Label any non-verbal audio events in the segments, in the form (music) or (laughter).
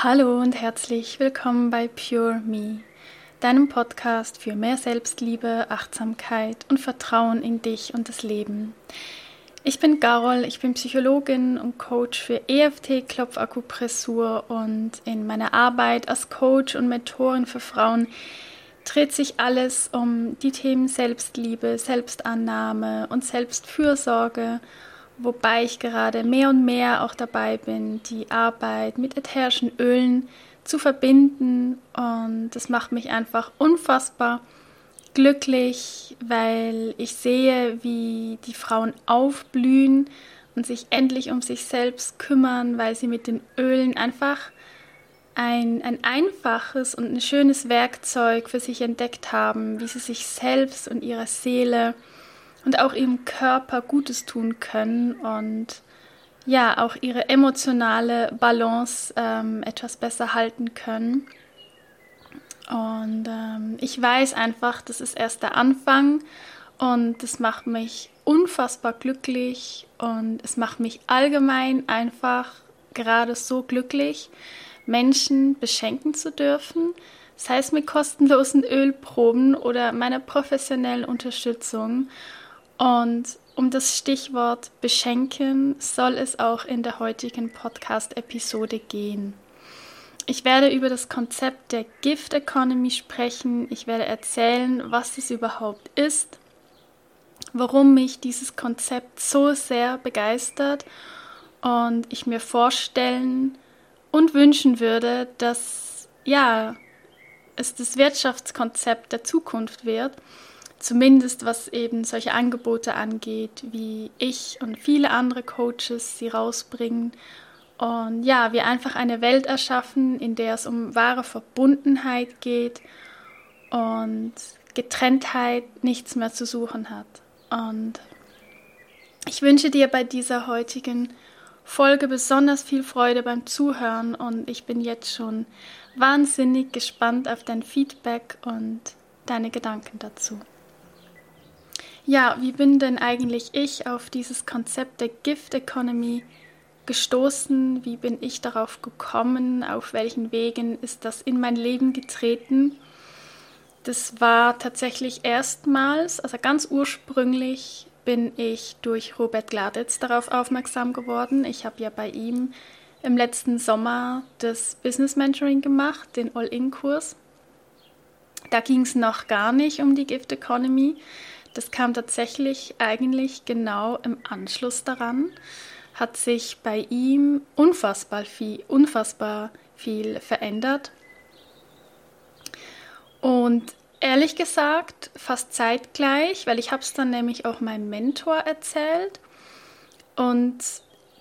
Hallo und herzlich willkommen bei Pure Me, deinem Podcast für mehr Selbstliebe, Achtsamkeit und Vertrauen in dich und das Leben. Ich bin Carol, ich bin Psychologin und Coach für EFT, Klopfakupressur und in meiner Arbeit als Coach und Mentorin für Frauen dreht sich alles um die Themen Selbstliebe, Selbstannahme und Selbstfürsorge wobei ich gerade mehr und mehr auch dabei bin, die Arbeit mit ätherischen Ölen zu verbinden. Und das macht mich einfach unfassbar glücklich, weil ich sehe, wie die Frauen aufblühen und sich endlich um sich selbst kümmern, weil sie mit den Ölen einfach ein, ein einfaches und ein schönes Werkzeug für sich entdeckt haben, wie sie sich selbst und ihrer Seele und auch ihrem Körper Gutes tun können und ja, auch ihre emotionale Balance ähm, etwas besser halten können. Und ähm, ich weiß einfach, das ist erst der Anfang und das macht mich unfassbar glücklich und es macht mich allgemein einfach gerade so glücklich, Menschen beschenken zu dürfen, sei es mit kostenlosen Ölproben oder meiner professionellen Unterstützung. Und um das Stichwort beschenken soll es auch in der heutigen Podcast-Episode gehen. Ich werde über das Konzept der Gift Economy sprechen. Ich werde erzählen, was es überhaupt ist, warum mich dieses Konzept so sehr begeistert und ich mir vorstellen und wünschen würde, dass ja, es das Wirtschaftskonzept der Zukunft wird Zumindest was eben solche Angebote angeht, wie ich und viele andere Coaches sie rausbringen. Und ja, wir einfach eine Welt erschaffen, in der es um wahre Verbundenheit geht und Getrenntheit nichts mehr zu suchen hat. Und ich wünsche dir bei dieser heutigen Folge besonders viel Freude beim Zuhören und ich bin jetzt schon wahnsinnig gespannt auf dein Feedback und deine Gedanken dazu. Ja, wie bin denn eigentlich ich auf dieses Konzept der Gift Economy gestoßen? Wie bin ich darauf gekommen? Auf welchen Wegen ist das in mein Leben getreten? Das war tatsächlich erstmals, also ganz ursprünglich bin ich durch Robert Gladitz darauf aufmerksam geworden. Ich habe ja bei ihm im letzten Sommer das Business Mentoring gemacht, den All-In-Kurs. Da ging es noch gar nicht um die Gift Economy. Das kam tatsächlich eigentlich genau im Anschluss daran, hat sich bei ihm unfassbar viel, unfassbar viel verändert. Und ehrlich gesagt, fast zeitgleich, weil ich habe es dann nämlich auch meinem Mentor erzählt und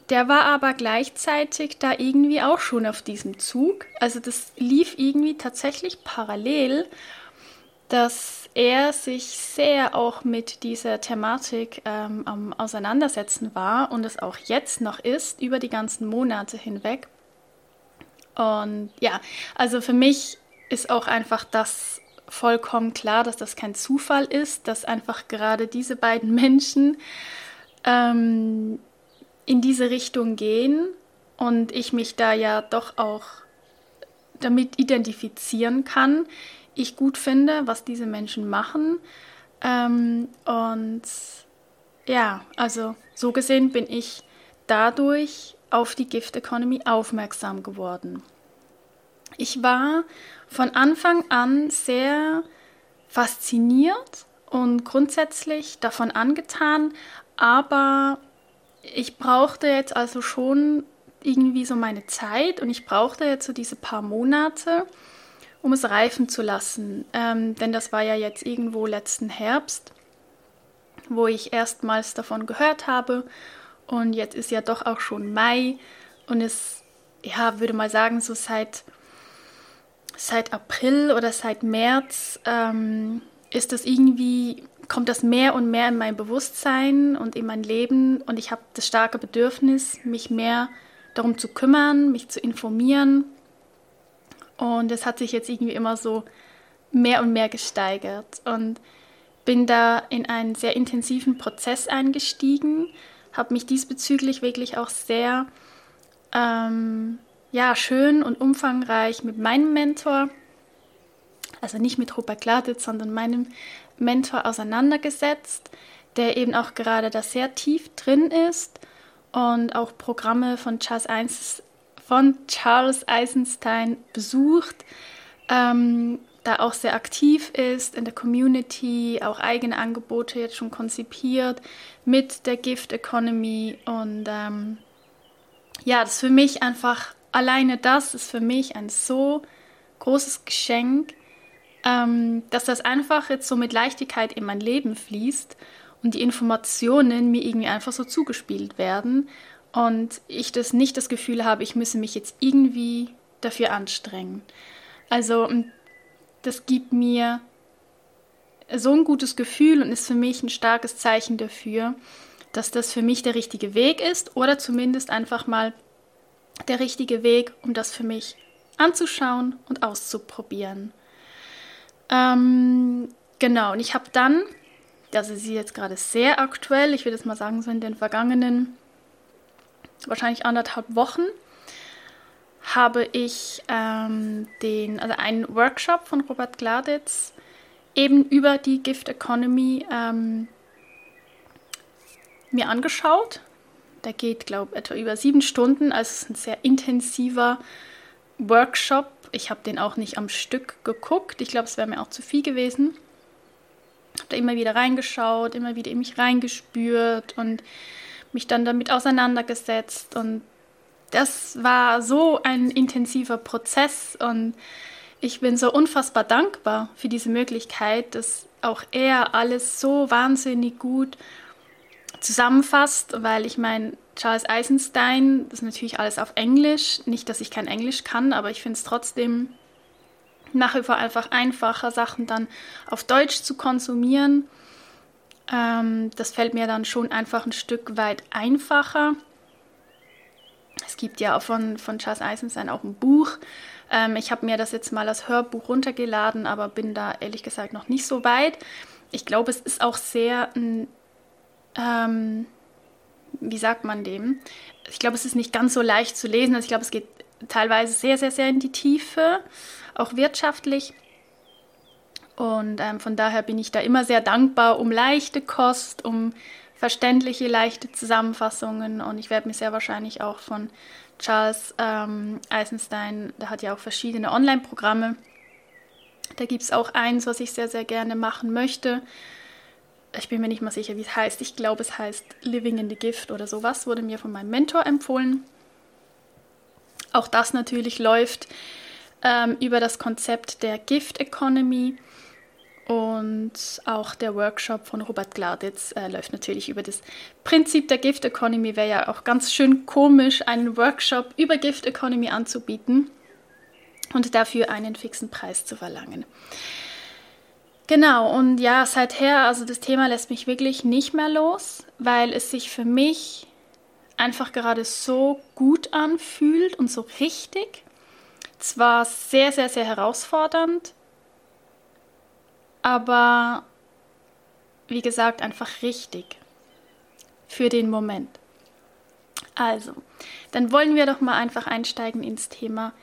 der war aber gleichzeitig da irgendwie auch schon auf diesem Zug. Also das lief irgendwie tatsächlich parallel dass er sich sehr auch mit dieser Thematik ähm, am Auseinandersetzen war und es auch jetzt noch ist, über die ganzen Monate hinweg. Und ja, also für mich ist auch einfach das vollkommen klar, dass das kein Zufall ist, dass einfach gerade diese beiden (laughs) Menschen ähm, in diese Richtung gehen und ich mich da ja doch auch damit identifizieren kann ich gut finde, was diese Menschen machen. Ähm, und ja, also so gesehen bin ich dadurch auf die Gift Economy aufmerksam geworden. Ich war von Anfang an sehr fasziniert und grundsätzlich davon angetan, aber ich brauchte jetzt also schon irgendwie so meine Zeit und ich brauchte jetzt so diese paar Monate, um es reifen zu lassen. Ähm, denn das war ja jetzt irgendwo letzten Herbst, wo ich erstmals davon gehört habe. Und jetzt ist ja doch auch schon Mai und es, ja, würde mal sagen, so seit, seit April oder seit März ähm, ist das irgendwie, kommt das mehr und mehr in mein Bewusstsein und in mein Leben und ich habe das starke Bedürfnis, mich mehr darum zu kümmern, mich zu informieren und es hat sich jetzt irgendwie immer so mehr und mehr gesteigert. Und bin da in einen sehr intensiven Prozess eingestiegen, habe mich diesbezüglich wirklich auch sehr ähm, ja schön und umfangreich mit meinem Mentor, also nicht mit Robert Gladitz, sondern meinem Mentor auseinandergesetzt, der eben auch gerade da sehr tief drin ist und auch Programme von Charles, Eins, von Charles Eisenstein besucht, ähm, da auch sehr aktiv ist in der Community, auch eigene Angebote jetzt schon konzipiert mit der Gift Economy. Und ähm, ja, das ist für mich einfach, alleine das ist für mich ein so großes Geschenk, ähm, dass das einfach jetzt so mit Leichtigkeit in mein Leben fließt und die Informationen mir irgendwie einfach so zugespielt werden und ich das nicht das Gefühl habe, ich müsse mich jetzt irgendwie dafür anstrengen. Also das gibt mir so ein gutes Gefühl und ist für mich ein starkes Zeichen dafür, dass das für mich der richtige Weg ist oder zumindest einfach mal der richtige Weg, um das für mich anzuschauen und auszuprobieren. Ähm, genau, und ich habe dann, das ist jetzt gerade sehr aktuell, ich würde es mal sagen, so in den vergangenen wahrscheinlich anderthalb Wochen, habe ich ähm, den, also einen Workshop von Robert Gladitz eben über die Gift Economy ähm, mir angeschaut. Der geht, glaube ich, etwa über sieben Stunden. Also es ist ein sehr intensiver Workshop. Ich habe den auch nicht am Stück geguckt. Ich glaube, es wäre mir auch zu viel gewesen. Habe da immer wieder reingeschaut, immer wieder in mich reingespürt und mich dann damit auseinandergesetzt. Und das war so ein intensiver Prozess und ich bin so unfassbar dankbar für diese Möglichkeit, dass auch er alles so wahnsinnig gut zusammenfasst, weil ich meine, Charles Eisenstein, das ist natürlich alles auf Englisch. Nicht, dass ich kein Englisch kann, aber ich finde es trotzdem nach wie vor einfach einfacher, Sachen dann auf Deutsch zu konsumieren. Ähm, das fällt mir dann schon einfach ein Stück weit einfacher. Es gibt ja auch von, von Charles Eisenstein auch ein Buch. Ähm, ich habe mir das jetzt mal als Hörbuch runtergeladen, aber bin da ehrlich gesagt noch nicht so weit. Ich glaube, es ist auch sehr ein ähm, wie sagt man dem? Ich glaube, es ist nicht ganz so leicht zu lesen. Also ich glaube, es geht teilweise sehr, sehr, sehr in die Tiefe, auch wirtschaftlich. Und ähm, von daher bin ich da immer sehr dankbar um leichte Kost, um verständliche, leichte Zusammenfassungen. Und ich werde mir sehr wahrscheinlich auch von Charles ähm, Eisenstein, der hat ja auch verschiedene Online-Programme. Da gibt es auch eins, was ich sehr, sehr gerne machen möchte ich bin mir nicht mal sicher, wie es heißt. Ich glaube, es heißt Living in the Gift oder sowas, wurde mir von meinem Mentor empfohlen. Auch das natürlich läuft ähm, über das Konzept der Gift Economy und auch der Workshop von Robert Gladitz äh, läuft natürlich über das Prinzip der Gift Economy. Wäre ja auch ganz schön komisch, einen Workshop über Gift Economy anzubieten und dafür einen fixen Preis zu verlangen. Genau, und ja, seither, also das Thema lässt mich wirklich nicht mehr los, weil es sich für mich einfach gerade so gut anfühlt und so richtig. Zwar sehr, sehr, sehr herausfordernd, aber wie gesagt, einfach richtig für den Moment. Also, dann wollen wir doch mal einfach einsteigen ins Thema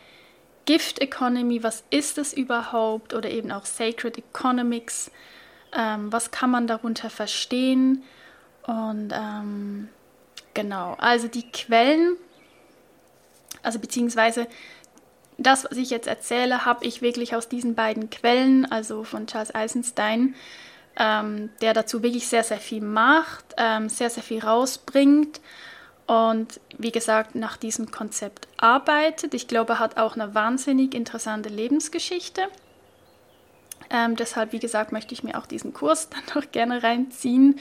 Gift Economy, was ist es überhaupt? Oder eben auch Sacred Economics, ähm, was kann man darunter verstehen? Und ähm, genau, also die Quellen, also beziehungsweise das, was ich jetzt erzähle, habe ich wirklich aus diesen beiden Quellen, also von Charles Eisenstein, ähm, der dazu wirklich sehr, sehr viel macht, ähm, sehr, sehr viel rausbringt und wie gesagt nach diesem Konzept arbeitet. Ich glaube, er hat auch eine wahnsinnig interessante Lebensgeschichte. Ähm, deshalb, wie gesagt, möchte ich mir auch diesen Kurs (laughs) dann noch gerne reinziehen,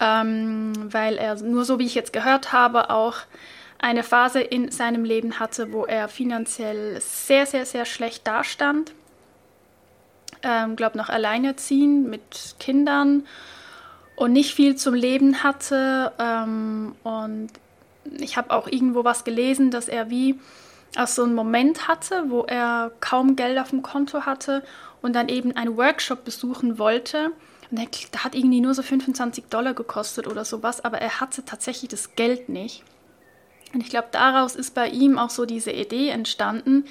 ähm, weil er nur so, wie ich jetzt gehört habe, auch eine Phase in seinem Leben hatte, wo er finanziell sehr, sehr, sehr schlecht dastand. Ähm, glaube noch alleinerziehend mit Kindern und nicht viel zum Leben hatte ähm, und ich habe auch irgendwo was gelesen, dass er wie aus so einen Moment hatte, wo er kaum Geld auf dem Konto hatte und dann eben einen Workshop besuchen wollte. Und der hat irgendwie nur so 25 Dollar gekostet oder sowas, aber er hatte tatsächlich das Geld nicht. Und ich glaube, daraus ist bei ihm auch so diese Idee entstanden,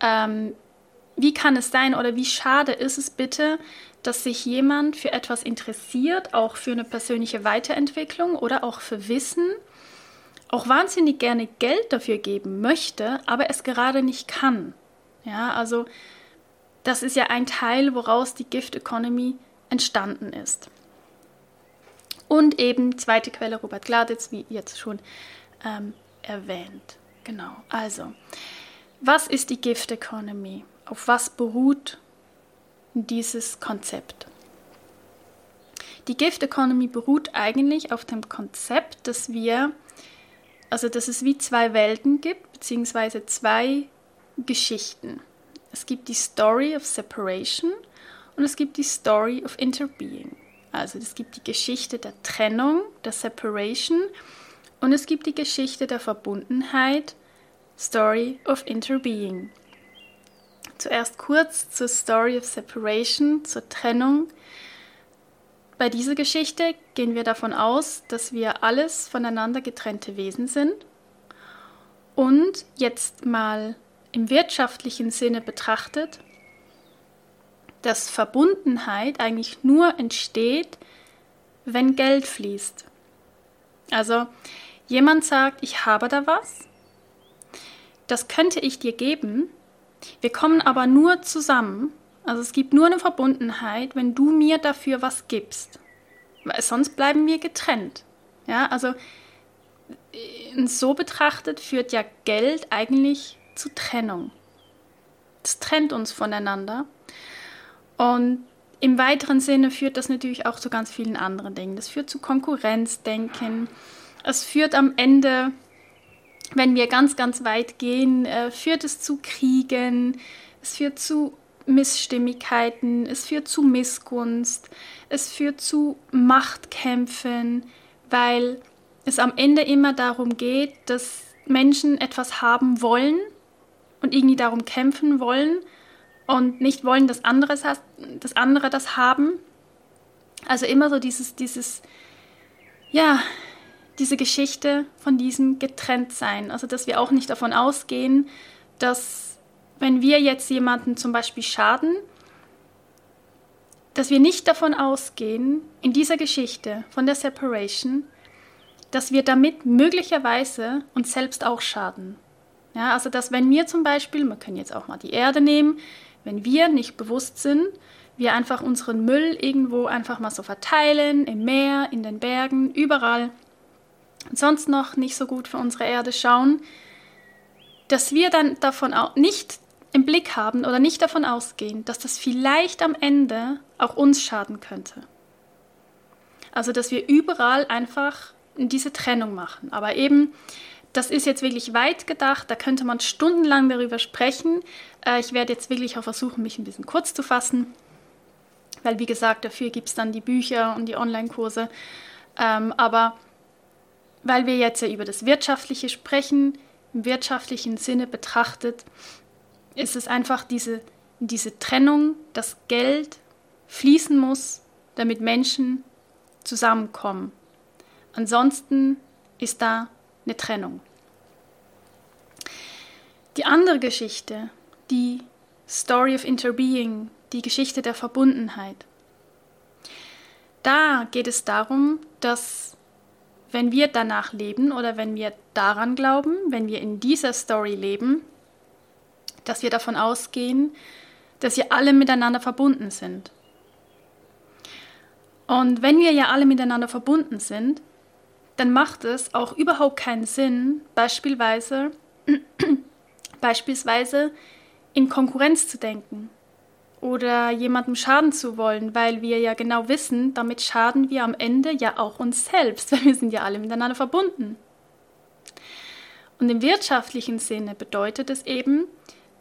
ähm, wie kann es sein oder wie schade ist es bitte, dass sich jemand für etwas interessiert, auch für eine persönliche Weiterentwicklung oder auch für Wissen, auch wahnsinnig gerne Geld dafür geben möchte, aber es gerade nicht kann. Ja, also das ist ja ein Teil, woraus die Gift Economy entstanden ist. Und eben zweite Quelle Robert Gladitz, wie jetzt schon ähm, erwähnt. Genau. Also, was ist die Gift Economy? Auf was beruht dieses Konzept? Die Gift Economy beruht eigentlich auf dem Konzept, dass wir, also dass es wie zwei Welten gibt, beziehungsweise zwei Geschichten. Es gibt die Story of Separation und es gibt die Story of Interbeing. Also es gibt die Geschichte der Trennung, der Separation und es gibt die Geschichte der Verbundenheit, Story of Interbeing. Zuerst kurz zur Story of Separation, zur Trennung. Bei dieser Geschichte gehen wir davon aus, dass wir alles voneinander getrennte Wesen sind. Und jetzt mal im wirtschaftlichen Sinne betrachtet, dass Verbundenheit eigentlich nur entsteht, wenn Geld fließt. Also jemand sagt, ich habe da was, das könnte ich dir geben, wir kommen aber nur zusammen, also es gibt nur eine Verbundenheit, wenn du mir dafür was gibst, weil sonst bleiben wir getrennt. Ja, also so betrachtet führt ja Geld eigentlich zu Trennung. Es trennt uns voneinander. Und im weiteren Sinne führt das natürlich auch zu ganz vielen anderen Dingen. Das führt zu Konkurrenzdenken. Es führt am Ende, wenn wir ganz, ganz weit gehen, äh, führt es zu Kriegen. Es führt zu Missstimmigkeiten. Es führt zu Missgunst. Es führt zu Machtkämpfen, weil es am Ende immer darum geht, dass Menschen etwas haben wollen und irgendwie darum kämpfen wollen und nicht wollen, dass, anderes, dass andere das haben. Also immer so dieses, dieses, ja, diese Geschichte von diesem Getrenntsein. Also dass wir auch nicht davon ausgehen, dass wenn wir jetzt jemanden zum Beispiel schaden, dass wir nicht davon ausgehen, in dieser Geschichte von der Separation, dass wir damit möglicherweise uns selbst auch schaden. Ja, also dass wenn wir zum Beispiel, wir können jetzt auch mal die Erde nehmen, wenn wir nicht bewusst sind, wir einfach unseren Müll irgendwo einfach mal so verteilen, im Meer, in den Bergen, überall, sonst noch nicht so gut für unsere Erde schauen, dass wir dann davon auch nicht im Blick haben oder nicht davon ausgehen, dass das vielleicht am Ende auch uns schaden könnte. Also dass wir überall einfach diese Trennung machen. Aber eben das ist jetzt wirklich weit gedacht, da könnte man stundenlang darüber sprechen. Äh, ich werde jetzt wirklich auch versuchen, mich ein bisschen kurz zu fassen, weil wie gesagt, dafür gibt es dann die Bücher und die Online-Kurse. Ähm, aber weil wir jetzt ja über das Wirtschaftliche sprechen, im wirtschaftlichen Sinne betrachtet, ist es einfach diese, diese Trennung, dass Geld fließen muss, damit Menschen zusammenkommen. Ansonsten ist da eine Trennung. Die andere Geschichte, die Story of Interbeing, die Geschichte der Verbundenheit. Da geht es darum, dass wenn wir danach leben oder wenn wir daran glauben, wenn wir in dieser Story leben, dass wir davon ausgehen, dass wir alle miteinander verbunden sind. Und wenn wir ja alle miteinander verbunden sind, dann macht es auch überhaupt keinen Sinn, beispielsweise, (clears throat) beispielsweise in Konkurrenz zu denken oder jemandem schaden zu wollen, weil wir ja genau wissen, damit schaden wir am Ende ja auch uns selbst, (laughs) weil wir sind ja alle miteinander verbunden. Und im wirtschaftlichen Sinne bedeutet es eben,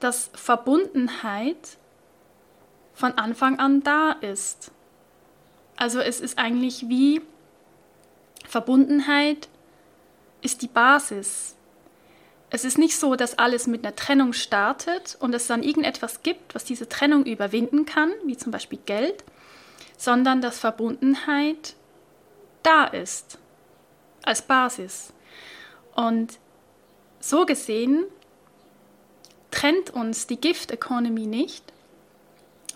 dass Verbundenheit von Anfang an da ist. Also es ist eigentlich wie Verbundenheit ist die Basis. Es ist nicht so, dass alles mit einer Trennung startet und es dann irgendetwas gibt, was diese Trennung überwinden kann, wie zum Beispiel Geld, sondern dass Verbundenheit da ist als Basis. Und so gesehen trennt uns die Gift Economy nicht,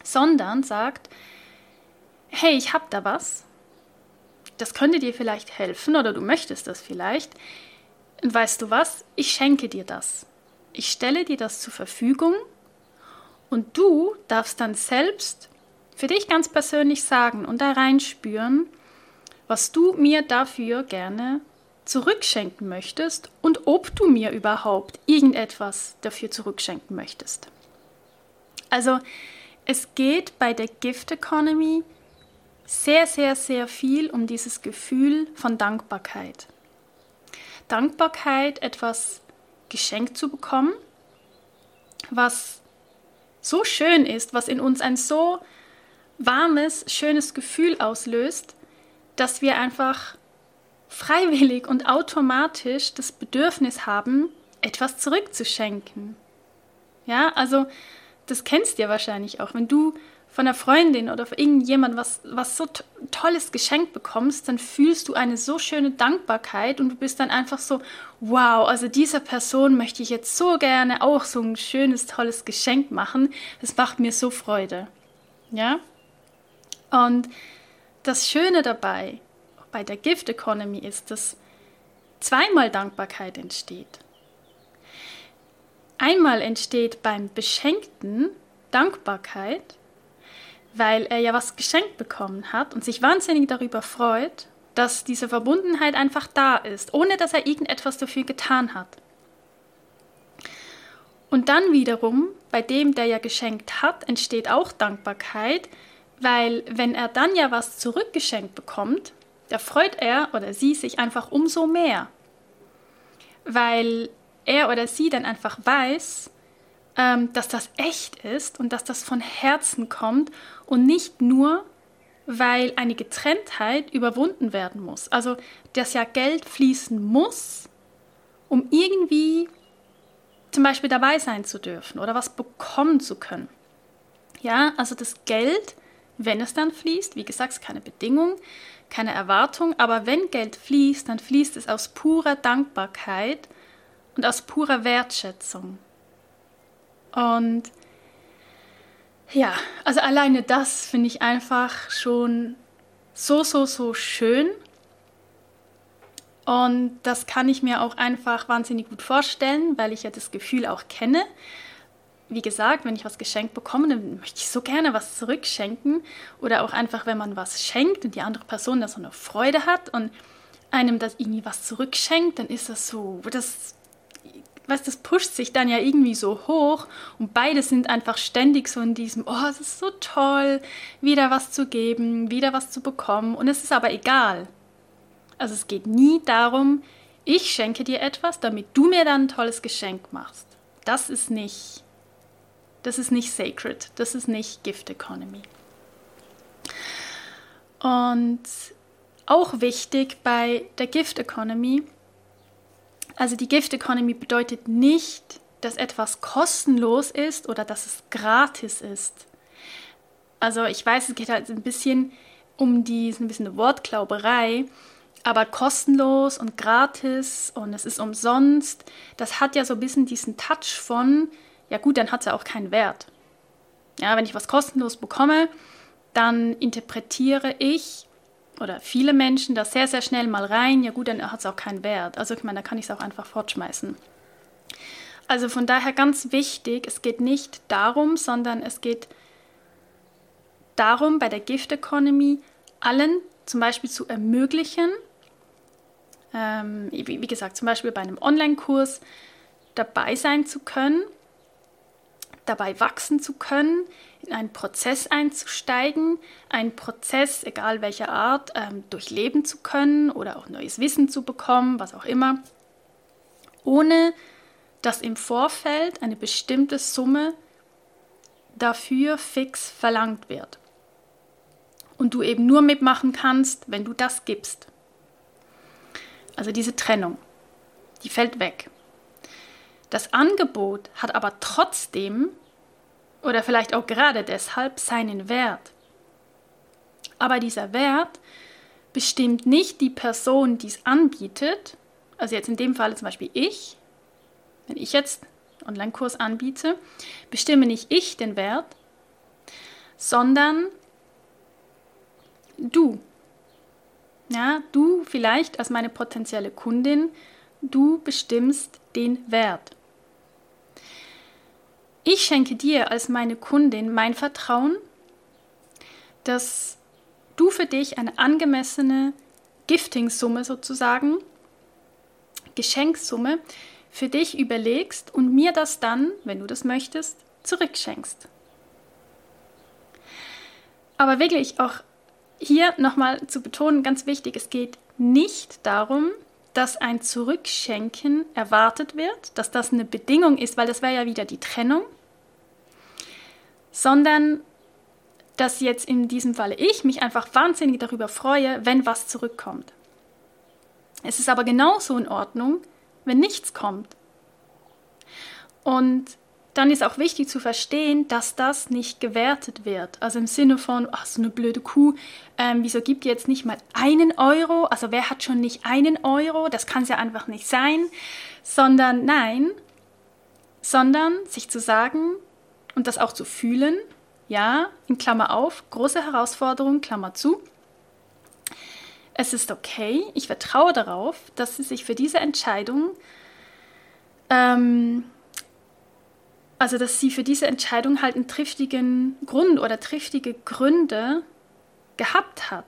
sondern sagt, hey, ich habe da was, das könnte dir vielleicht helfen oder du möchtest das vielleicht. Und weißt du was? Ich schenke dir das. Ich stelle dir das zur Verfügung und du darfst dann selbst für dich ganz persönlich sagen und da reinspüren, was du mir dafür gerne zurückschenken möchtest und ob du mir überhaupt irgendetwas dafür zurückschenken möchtest. Also es geht bei der Gift Economy sehr, sehr, sehr viel um dieses Gefühl von Dankbarkeit. Dankbarkeit, etwas geschenkt zu bekommen, was so schön ist, was in uns ein so warmes, schönes Gefühl auslöst, dass wir einfach freiwillig und automatisch das Bedürfnis haben, etwas zurückzuschenken. Ja, also das kennst du ja wahrscheinlich auch. Wenn du von einer Freundin oder von irgendjemand was, was so tolles geschenkt bekommst, dann fühlst du eine so schöne Dankbarkeit und du bist dann einfach so, wow, also dieser Person möchte ich jetzt so gerne auch so ein schönes, tolles Geschenk machen. Das macht mir so Freude. Ja? Und das Schöne dabei, bei der Gift Economy ist, dass zweimal Dankbarkeit entsteht. Einmal entsteht beim Beschenkten Dankbarkeit, weil er ja was geschenkt bekommen hat und sich wahnsinnig darüber freut, dass diese Verbundenheit einfach da ist, ohne dass er irgendetwas dafür getan hat. Und dann wiederum, bei dem, der ja geschenkt hat, entsteht auch Dankbarkeit, weil wenn er dann ja was zurückgeschenkt bekommt, da freut er oder sie sich einfach umso mehr, weil er oder sie dann einfach weiß, ähm, dass das echt ist und dass das von Herzen kommt und nicht nur, weil eine Getrenntheit überwunden werden muss. Also, dass ja Geld fließen muss, um irgendwie zum Beispiel dabei sein zu dürfen oder was bekommen zu können. Ja, also das Geld, wenn es dann fließt, wie gesagt, ist keine Bedingung, keine Erwartung, aber wenn Geld fließt, dann fließt es aus purer Dankbarkeit und aus purer Wertschätzung. Und ja, also alleine das finde ich einfach schon so, so, so schön. Und das kann ich mir auch einfach wahnsinnig gut vorstellen, weil ich ja das Gefühl auch kenne, wie gesagt, wenn ich was geschenkt bekomme, dann möchte ich so gerne was zurückschenken. Oder auch einfach, wenn man was schenkt und die andere Person da so eine Freude hat und einem das irgendwie was zurückschenkt, dann ist das so, das, was das pusht sich dann ja irgendwie so hoch und beide sind einfach ständig so in diesem, oh, es ist so toll, wieder was zu geben, wieder was zu bekommen und es ist aber egal. Also es geht nie darum, ich schenke dir etwas, damit du mir dann ein tolles Geschenk machst. Das ist nicht das ist nicht sacred, das ist nicht Gift Economy. Und auch wichtig bei der Gift Economy, also die Gift Economy bedeutet nicht, dass etwas kostenlos ist oder dass es gratis ist. Also ich weiß, es geht halt ein bisschen um die, ein bisschen eine Wortklauberei, aber kostenlos und gratis und es ist umsonst, das hat ja so ein bisschen diesen Touch von, ja gut, dann hat es ja auch keinen Wert. Ja, wenn ich was kostenlos bekomme, dann interpretiere ich oder viele Menschen das sehr, sehr schnell mal rein, ja gut, dann hat es auch keinen Wert. Also ich meine, da kann ich es auch einfach fortschmeißen. Also von daher ganz wichtig, es geht nicht darum, sondern es geht darum, bei der Gift Economy allen zum Beispiel zu ermöglichen, ähm, wie, wie gesagt, zum Beispiel bei einem Online-Kurs dabei sein zu können dabei wachsen zu können, in einen Prozess einzusteigen, einen Prozess, egal welcher Art, ähm, durchleben zu können oder auch neues Wissen zu bekommen, was auch immer, ohne dass im Vorfeld eine bestimmte Summe dafür fix verlangt wird. Und du eben nur mitmachen kannst, wenn du das gibst. Also diese Trennung, die fällt weg. Das Angebot hat aber trotzdem oder vielleicht auch gerade deshalb seinen Wert. Aber dieser Wert bestimmt nicht die Person, die es anbietet, also jetzt in dem Fall zum Beispiel ich, wenn ich jetzt einen Online-Kurs anbiete, bestimme nicht ich den Wert, sondern du. Ja, du vielleicht als meine potenzielle Kundin, du bestimmst den Wert. Ich schenke dir als meine Kundin mein Vertrauen, dass du für dich eine angemessene Gifting-Summe sozusagen, Geschenksumme, für dich überlegst und mir das dann, wenn du das möchtest, zurückschenkst. Aber wirklich auch hier nochmal zu betonen, ganz wichtig, es geht nicht darum, dass ein Zurückschenken erwartet wird, dass das eine Bedingung ist, weil das wäre ja wieder die Trennung, sondern dass jetzt in diesem Falle ich mich einfach wahnsinnig darüber freue, wenn was zurückkommt. Es ist aber genauso in Ordnung, wenn nichts kommt. Und dann ist auch wichtig zu verstehen, dass das nicht gewertet wird. Also im Sinne von, ach, so eine blöde Kuh, ähm, wieso gibt ihr jetzt nicht mal einen Euro? Also wer hat schon nicht einen Euro? Das kann es ja einfach nicht sein. Sondern nein, sondern sich zu sagen und das auch zu fühlen, ja, in Klammer auf, große Herausforderung, Klammer zu. Es ist okay, ich vertraue darauf, dass sie sich für diese Entscheidung ähm, also dass sie für diese Entscheidung halt einen triftigen Grund oder triftige Gründe gehabt hat,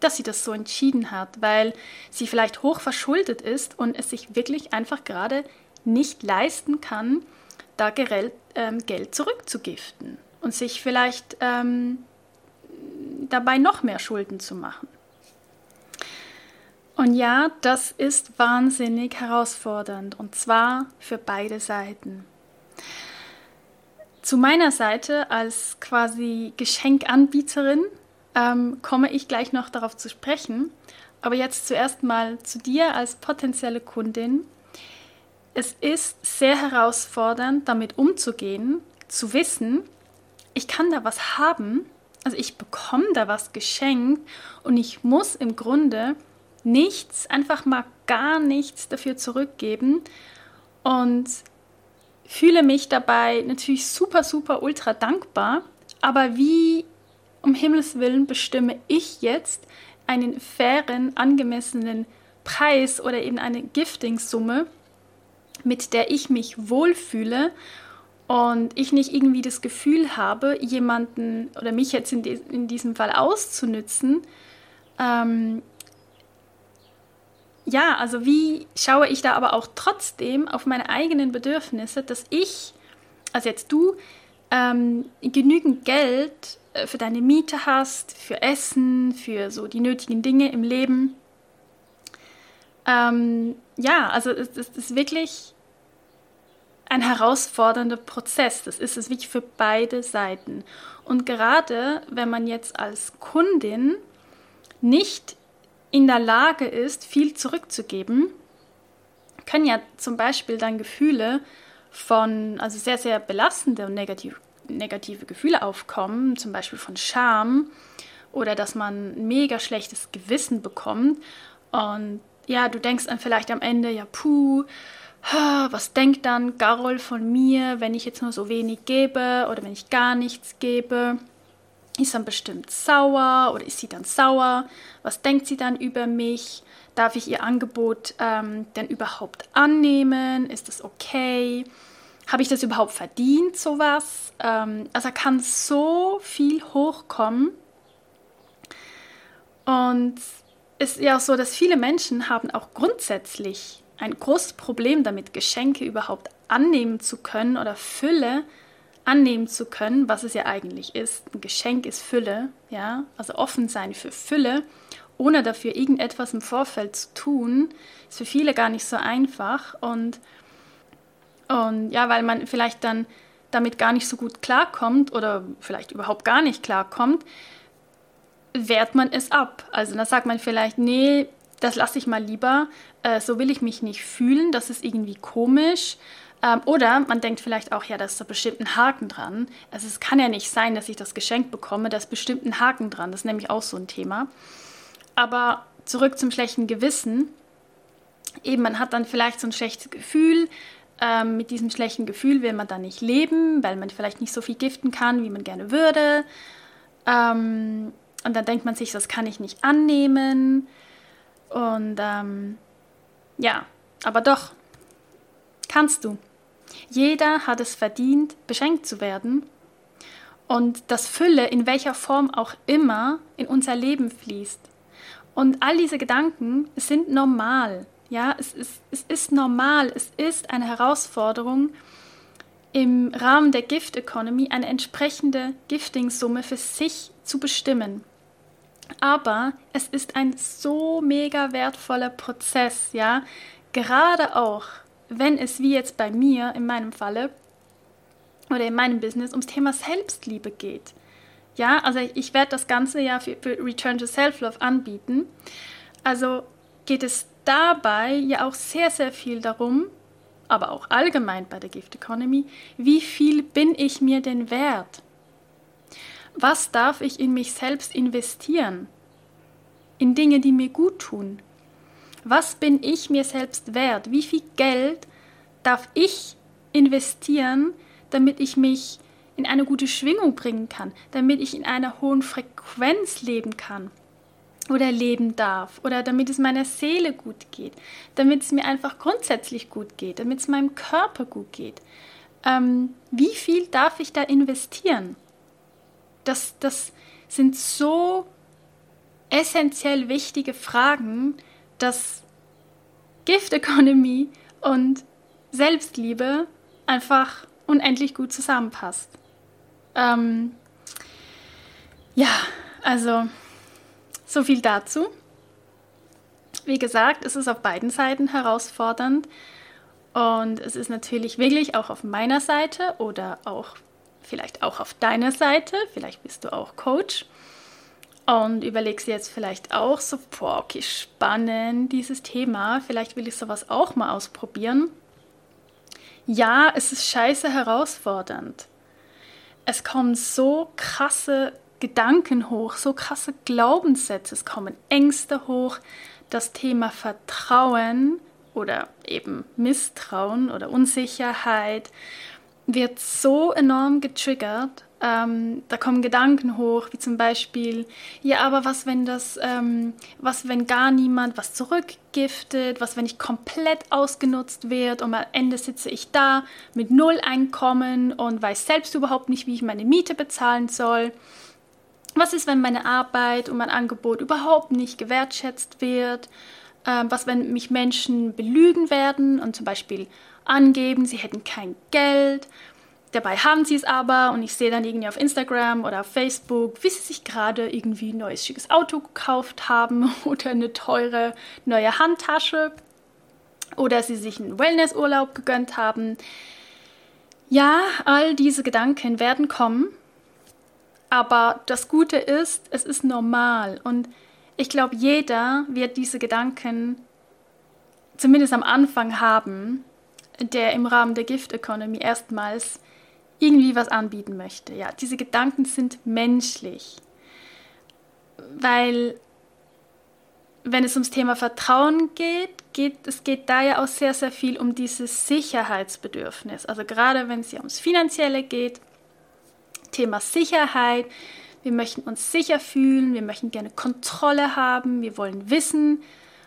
dass sie das so entschieden hat, weil sie vielleicht hoch verschuldet ist und es sich wirklich einfach gerade nicht leisten kann, da Geld, ähm, Geld zurückzugiften und sich vielleicht ähm, dabei noch mehr Schulden zu machen. Und ja, das ist wahnsinnig herausfordernd und zwar für beide Seiten. Zu meiner Seite als quasi Geschenkanbieterin ähm, komme ich gleich noch darauf zu sprechen. Aber jetzt zuerst mal zu dir als potenzielle Kundin. Es ist sehr herausfordernd, damit umzugehen, zu wissen, ich kann da was haben, also ich bekomme da was geschenkt und ich muss im Grunde nichts, einfach mal gar nichts dafür zurückgeben. Und fühle mich dabei natürlich super, super, ultra dankbar. Aber wie um Himmels Willen bestimme ich jetzt einen fairen, angemessenen Preis oder eben eine Gifting-Summe, mit der ich mich wohlfühle und ich nicht irgendwie das Gefühl habe, jemanden oder mich jetzt in, in diesem Fall auszunützen, ähm, ja, also wie schaue ich da aber auch trotzdem auf meine eigenen Bedürfnisse, dass ich, also jetzt du, ähm, genügend Geld äh, für deine Miete hast, für Essen, für so die nötigen Dinge im Leben. Ähm, ja, also es, es ist wirklich ein herausfordernder Prozess. Das ist es wirklich für beide Seiten. Und gerade wenn man jetzt als Kundin nicht in der Lage ist, viel zurückzugeben, können ja zum Beispiel dann Gefühle von, also sehr, sehr belastende und negativ, negative Gefühle aufkommen, zum Beispiel von Scham oder dass man mega schlechtes Gewissen bekommt und ja, du denkst dann vielleicht am Ende, ja, puh, was denkt dann Garol von mir, wenn ich jetzt nur so wenig gebe oder wenn ich gar nichts gebe? ist dann bestimmt sauer oder ist sie dann sauer? Was denkt sie dann über mich? Darf ich ihr Angebot ähm, denn überhaupt annehmen? Ist das okay? Habe ich das überhaupt verdient, sowas? Ähm, also kann so viel hochkommen. Und ist ja auch so, dass viele Menschen haben auch grundsätzlich ein großes Problem damit, Geschenke überhaupt annehmen zu können oder Fülle annehmen zu können, was es ja eigentlich ist. Ein Geschenk ist Fülle, ja, also offen sein für Fülle, ohne dafür irgendetwas im Vorfeld zu tun, ist für viele gar nicht so einfach und und ja, weil man vielleicht dann damit gar nicht so gut klarkommt oder vielleicht überhaupt gar nicht klarkommt, wehrt man es ab. Also da sagt man vielleicht, nee, das lasse ich mal lieber, äh, so will ich mich nicht fühlen, das ist irgendwie komisch. Ähm, oder man denkt vielleicht auch, ja, da ist da bestimmt ein Haken dran. Also es kann ja nicht sein, dass ich das Geschenk bekomme, da ist bestimmt ein Haken dran. Das ist nämlich auch so ein Thema. Aber zurück zum schlechten Gewissen. Eben, man hat dann vielleicht so ein schlechtes Gefühl, Ähm, mit diesem schlechten Gefühl will man dann nicht leben, weil man vielleicht nicht so viel giften kann, wie man gerne würde. Ähm, und dann denkt man sich, das kann ich nicht annehmen. Und ähm, ja, aber doch, kannst du. Jeder hat es verdient, beschenkt zu werden. Und dass Fülle in welcher Form auch immer in unser Leben fließt. Und all diese Gedanken sind normal. Ja, es ist, es ist normal, es ist eine Herausforderung, im Rahmen der Gift Economy eine entsprechende Gifting-Summe für sich zu bestimmen. Aber es ist ein so mega wertvoller Prozess, ja, gerade auch, wenn es wie jetzt bei mir in meinem Falle oder in meinem Business ums Thema Selbstliebe geht. Ja, also ich werde das Ganze ja für, für Return to Self-Love anbieten. Also geht es dabei ja auch sehr, sehr viel darum, aber auch allgemein bei der Gift Economy, wie viel bin ich mir denn wert? Was darf ich in mich selbst investieren? In Dinge, die mir gut tun. Was bin ich mir selbst wert? Wie viel Geld darf ich investieren, damit ich mich in eine gute Schwingung bringen kann, damit ich in einer hohen Frequenz leben kann oder leben darf oder damit es meiner Seele gut geht, damit es mir einfach grundsätzlich gut geht, damit es meinem Körper gut geht. Ähm, wie viel darf ich da investieren? Das, das sind so essentiell wichtige Fragen, dass Gift Economy und Selbstliebe einfach unendlich gut zusammenpasst. Ähm, ja, also so viel dazu. Wie gesagt, es ist auf beiden Seiten herausfordernd und es ist natürlich wirklich auch auf meiner Seite oder auch vielleicht auch auf deiner Seite. Vielleicht bist du auch Coach und überlegst jetzt vielleicht auch so, boah, okay, spannend dieses Thema. Vielleicht will ich sowas auch mal ausprobieren. Ja, es ist scheiße herausfordernd es kommen so krasse Gedanken hoch, so krasse Glaubenssätze, es kommen Ängste hoch, das Thema Vertrauen oder eben Misstrauen oder Unsicherheit wird so enorm getriggert ähm, da kommen Gedanken hoch, wie zum Beispiel, ja, aber was, wenn das, ähm, was, wenn gar niemand was zurückgiftet, was, wenn ich komplett ausgenutzt wird und am Ende sitze ich da mit null Einkommen und weiß selbst überhaupt nicht, wie ich meine Miete bezahlen soll. Was ist, wenn meine Arbeit und mein Angebot überhaupt nicht gewertschätzt wird? Ähm, was, wenn mich Menschen belügen werden und zum Beispiel angeben, sie hätten kein Geld? Dabei haben sie es aber und ich sehe dann irgendwie auf Instagram oder auf Facebook, wie sie sich gerade irgendwie ein neues schickes Auto gekauft haben (laughs) oder eine teure neue Handtasche oder sie sich einen Wellnessurlaub gegönnt haben. Ja, all diese Gedanken werden kommen, aber das Gute ist, es ist normal und ich glaube, jeder wird diese Gedanken zumindest am Anfang haben, der im Rahmen der Gift Economy erstmals irgendwie was anbieten möchte. Ja, diese Gedanken sind menschlich, weil wenn es ums Thema Vertrauen geht, geht es geht da ja auch sehr, sehr viel um dieses Sicherheitsbedürfnis. Also gerade wenn es ja ums Finanzielle geht, Thema Sicherheit. Wir möchten uns sicher fühlen, wir möchten gerne Kontrolle haben, wir wollen wissen,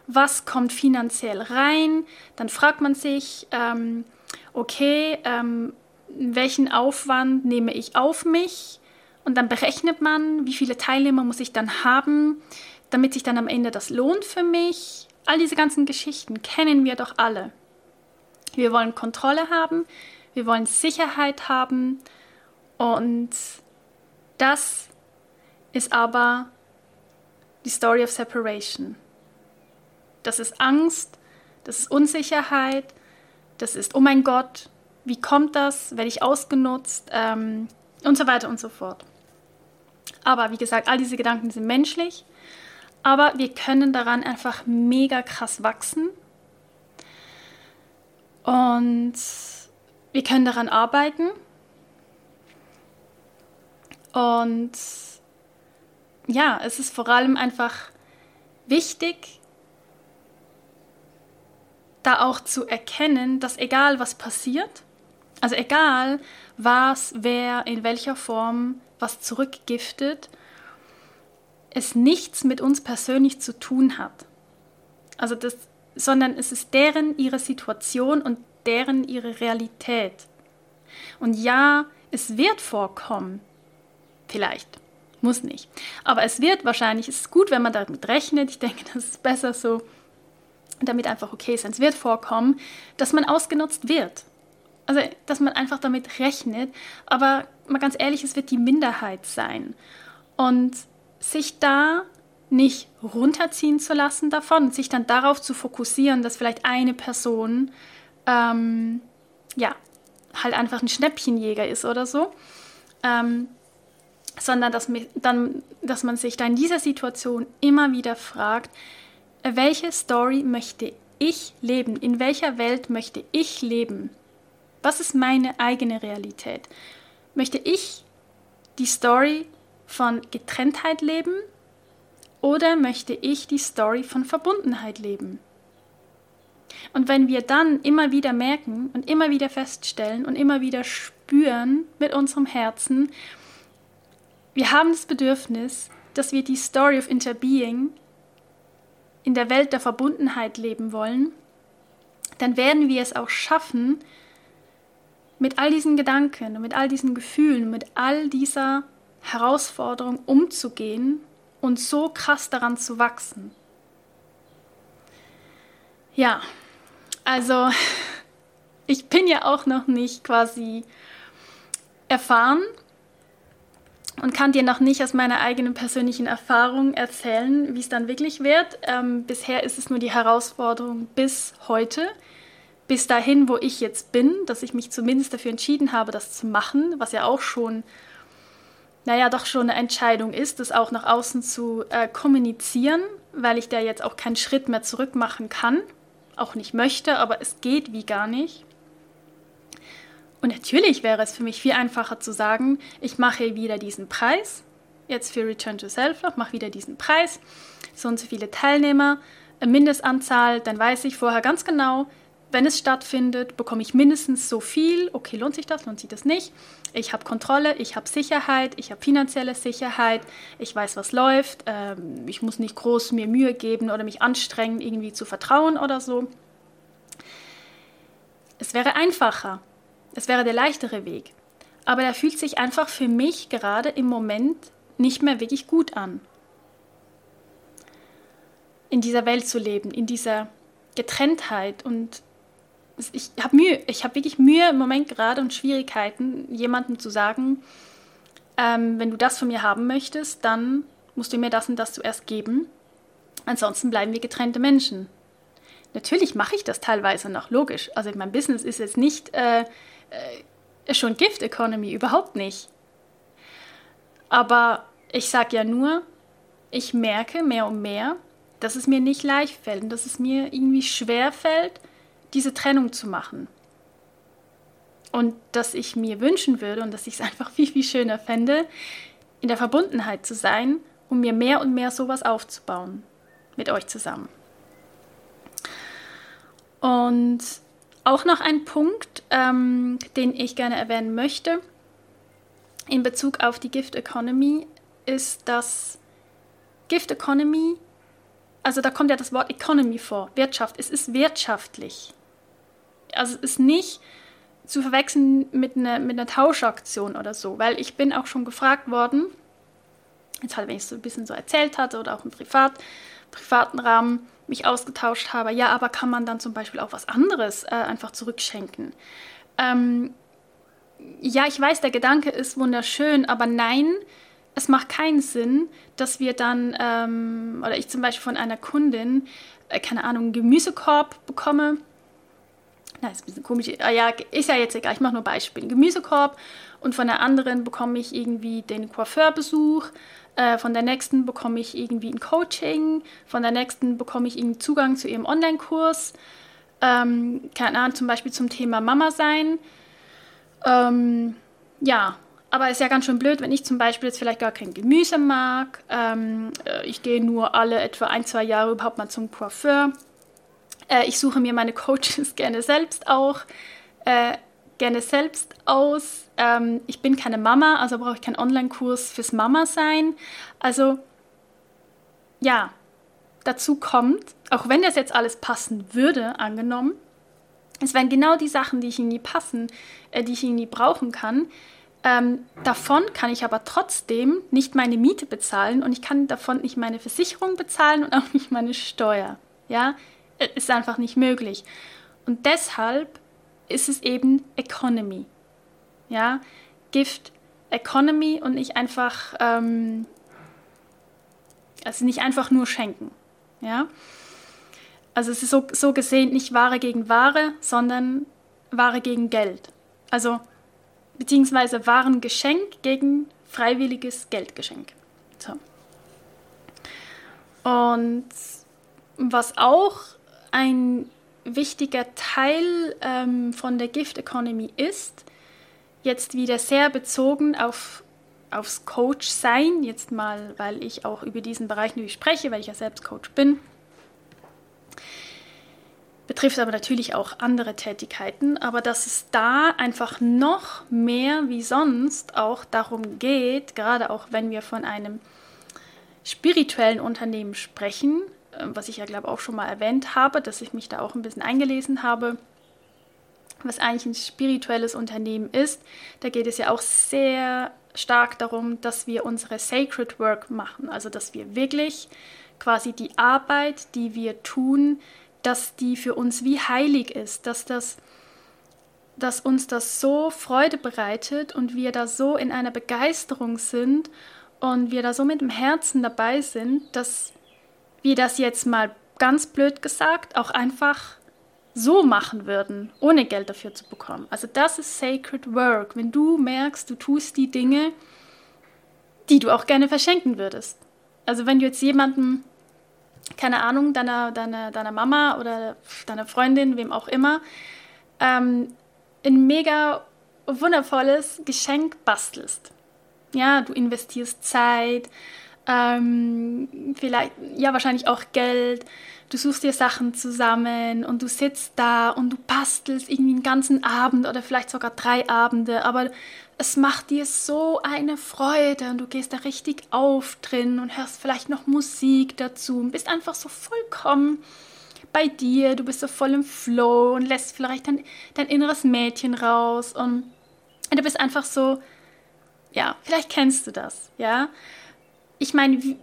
was kommt finanziell rein. Dann fragt man sich, ähm, okay, ähm, welchen Aufwand nehme ich auf mich und dann berechnet man, wie viele Teilnehmer muss ich dann haben, damit sich dann am Ende das lohnt für mich. All diese ganzen Geschichten kennen wir doch alle. Wir wollen Kontrolle haben, wir wollen Sicherheit haben und das ist aber die Story of Separation. Das ist Angst, das ist Unsicherheit, das ist, oh mein Gott, wie kommt das, werde ich ausgenutzt? Ähm, und so weiter und so fort. Aber wie gesagt, all diese Gedanken sind menschlich, aber wir können daran einfach mega krass wachsen. Und wir können daran arbeiten. Und ja, es ist vor allem einfach wichtig, da auch zu erkennen, dass egal was passiert, also egal was, wer, in welcher Form was zurückgiftet, es nichts mit uns persönlich zu tun hat. Also das, sondern es ist deren ihre Situation und deren ihre Realität. Und ja, es wird vorkommen, vielleicht, muss nicht, aber es wird wahrscheinlich, es ist gut, wenn man damit rechnet, ich denke, das ist besser so, damit einfach okay ist, es wird vorkommen, dass man ausgenutzt wird. Also, dass man einfach damit rechnet, aber mal ganz ehrlich, es wird die Minderheit sein. Und sich da nicht runterziehen zu lassen davon, sich dann darauf zu fokussieren, dass vielleicht eine Person ähm, ja halt einfach ein Schnäppchenjäger ist oder so, ähm, sondern dass, dann, dass man sich da in dieser Situation immer wieder fragt, welche Story möchte ich leben? In welcher Welt möchte ich leben? Was ist meine eigene Realität? Möchte ich die Story von Getrenntheit leben oder möchte ich die Story von Verbundenheit leben? Und wenn wir dann immer wieder merken und immer wieder feststellen und immer wieder spüren mit unserem Herzen, wir haben das Bedürfnis, dass wir die Story of Interbeing in der Welt der Verbundenheit leben wollen, dann werden wir es auch schaffen, mit all diesen Gedanken und mit all diesen Gefühlen, mit all dieser Herausforderung umzugehen und so krass daran zu wachsen. Ja, also (laughs) ich bin ja auch noch nicht quasi erfahren und kann dir noch nicht aus meiner eigenen persönlichen Erfahrung erzählen, wie es dann wirklich wird. Ähm, bisher ist es nur die Herausforderung bis heute, bis dahin, wo ich jetzt bin, dass ich mich zumindest dafür entschieden habe, das zu machen, was ja auch schon naja, doch schon eine Entscheidung ist, das auch nach außen zu äh, kommunizieren, weil ich da jetzt auch keinen Schritt mehr zurück machen kann, auch nicht möchte, aber es geht wie gar nicht. Und natürlich wäre es für mich viel einfacher zu sagen, ich mache wieder diesen Preis, jetzt für Return to Self-Love, mache wieder diesen Preis, so und so viele Teilnehmer, Mindestanzahl, dann weiß ich vorher ganz genau, wenn es stattfindet, bekomme ich mindestens so viel. Okay, lohnt sich das, lohnt sich das nicht? Ich habe Kontrolle, ich habe Sicherheit, ich habe finanzielle Sicherheit, ich weiß, was läuft. Ähm, ich muss nicht groß mir Mühe geben oder mich anstrengen, irgendwie zu vertrauen oder so. Es wäre einfacher. Es wäre der leichtere Weg. Aber der fühlt sich einfach für mich gerade im Moment nicht mehr wirklich gut an. In dieser Welt zu leben, in dieser Getrenntheit und ich habe Mühe, ich habe wirklich Mühe im Moment gerade und Schwierigkeiten, jemandem zu sagen, ähm, wenn du das von mir haben möchtest, dann musst du mir das und das zuerst geben. Ansonsten bleiben wir getrennte Menschen. Natürlich mache ich das teilweise noch, logisch. Also mein Business ist jetzt nicht äh, äh, schon Gift Economy, überhaupt nicht. Aber ich sage ja nur, ich merke mehr und mehr, dass es mir nicht leicht fällt und dass es mir irgendwie schwer fällt, diese Trennung zu machen. Und dass ich mir wünschen würde und dass ich es (laughs) einfach viel, viel schöner fände, in der Verbundenheit zu sein, um mir mehr und mehr sowas aufzubauen mit euch zusammen. Und auch noch ein Punkt, ähm, den ich gerne erwähnen möchte in Bezug auf die Gift Economy, ist, dass Gift Economy, also da kommt ja das Wort Economy vor, Wirtschaft, es ist wirtschaftlich. Also es ist nicht zu verwechseln mit einer, mit einer Tauschaktion oder so, weil ich bin auch schon gefragt worden, jetzt halt, wenn ich es so ein bisschen so erzählt hatte oder auch im Privat, privaten Rahmen mich ausgetauscht habe, ja, aber kann man dann zum Beispiel auch was anderes äh, einfach zurückschenken? Ähm, ja, ich weiß, der Gedanke ist wunderschön, aber nein, es macht keinen Sinn, dass wir dann, ähm, oder ich zum Beispiel von einer Kundin, äh, keine Ahnung, einen Gemüsekorb bekomme na, ist ein bisschen komisch, ah ja, ist ja jetzt egal, ich mache nur Beispiele. Gemüsekorb und von der anderen bekomme ich irgendwie den Coiffeurbesuch, äh, von der nächsten bekomme ich irgendwie ein Coaching, von der nächsten bekomme ich irgendwie Zugang zu ihrem Online-Kurs, ähm, keine Ahnung, zum Beispiel zum Thema Mama sein. Ähm, ja, aber ist ja ganz schön blöd, wenn ich zum Beispiel jetzt vielleicht gar kein Gemüse mag. Ähm, äh, ich gehe nur alle etwa ein, zwei Jahre überhaupt mal zum Coiffeur Äh, ich suche mir meine Coaches (laughs) gerne selbst auch, äh, gerne selbst aus. Ähm, ich bin keine Mama, also brauche ich keinen Online-Kurs fürs Mama sein. Also ja, dazu kommt, auch wenn das jetzt alles passen würde, angenommen, es wären genau die Sachen, die ich irgendwie passen, äh, die ich irgendwie brauchen kann. Ähm, davon kann ich aber trotzdem nicht meine Miete bezahlen und ich kann davon nicht meine Versicherung bezahlen und auch nicht meine Steuer. Ja, äh, ist einfach nicht möglich. Und deshalb ist es eben Economy. Ja, Gift Economy und nicht einfach, ähm, also nicht einfach nur schenken. Ja, also es ist so, so gesehen nicht Ware gegen Ware, sondern Ware gegen Geld. Also beziehungsweise Warengeschenk gegen freiwilliges Geldgeschenk. So. Und was auch ein wichtiger Teil ähm, von der Gift Economy ist, jetzt wieder sehr bezogen auf, aufs Coach sein, jetzt mal, weil ich auch über diesen Bereich natürlich spreche, weil ich ja selbst Coach bin, betrifft aber natürlich auch andere Tätigkeiten, aber dass es da einfach noch mehr wie sonst auch darum geht, gerade auch wenn wir von einem spirituellen Unternehmen sprechen, äh, was ich ja glaube auch schon mal erwähnt habe, dass ich mich da auch ein bisschen eingelesen habe, was eigentlich ein spirituelles Unternehmen ist, da geht es ja auch sehr stark darum, dass wir unsere Sacred Work machen, also dass wir wirklich quasi die Arbeit, die wir tun, dass die für uns wie heilig ist, dass das dass uns das so Freude bereitet und wir da so in einer Begeisterung sind und wir da so mit dem Herzen dabei sind, dass wir das jetzt mal ganz blöd gesagt auch einfach so machen würden, ohne Geld dafür zu bekommen. Also das ist Sacred Work, wenn du merkst, du tust die Dinge, die du auch gerne verschenken würdest. Also wenn du jetzt jemandem keine Ahnung, deiner, deiner, deiner Mama oder deiner Freundin, wem auch immer, ähm, ein mega wundervolles Geschenk bastelst. Ja, du investierst Zeit, ähm, vielleicht, ja, wahrscheinlich auch Geld. Du suchst dir Sachen zusammen und du sitzt da und du bastelst irgendwie einen ganzen Abend oder vielleicht sogar drei Abende, aber es macht dir so eine Freude und du gehst da richtig auf drin und hörst vielleicht noch Musik dazu und bist einfach so vollkommen bei dir, du bist so voll im Flow und lässt vielleicht dein, dein inneres Mädchen raus und du bist einfach so, ja, vielleicht kennst du das, ja. Ich meine,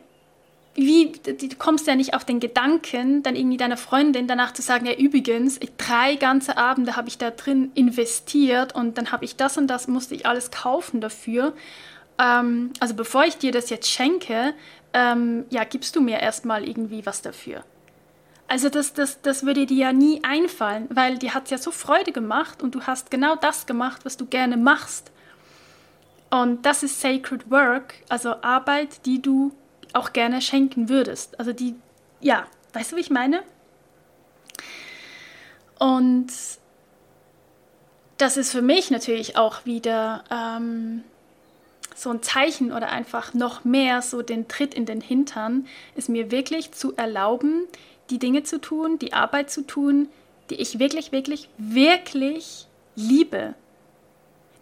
wie, du kommst ja nicht auf den Gedanken, dann irgendwie deiner Freundin danach zu sagen, ja übrigens, drei ganze Abende habe ich da drin investiert und dann habe ich das und das, musste ich alles kaufen dafür. Ähm, also bevor ich dir das jetzt schenke, ähm, ja, gibst du mir erstmal irgendwie was dafür. Also das, das, das würde dir ja nie einfallen, weil dir hat es ja so Freude gemacht und du hast genau das gemacht, was du gerne machst. Und das ist Sacred Work, also Arbeit, die du auch gerne schenken würdest. Also die, ja, weißt du, wie ich meine? Und das ist für mich natürlich auch wieder ähm, so ein Zeichen oder einfach noch mehr so den Tritt in den Hintern, ist mir wirklich zu erlauben, die Dinge zu tun, die Arbeit zu tun, die ich wirklich, wirklich, wirklich liebe,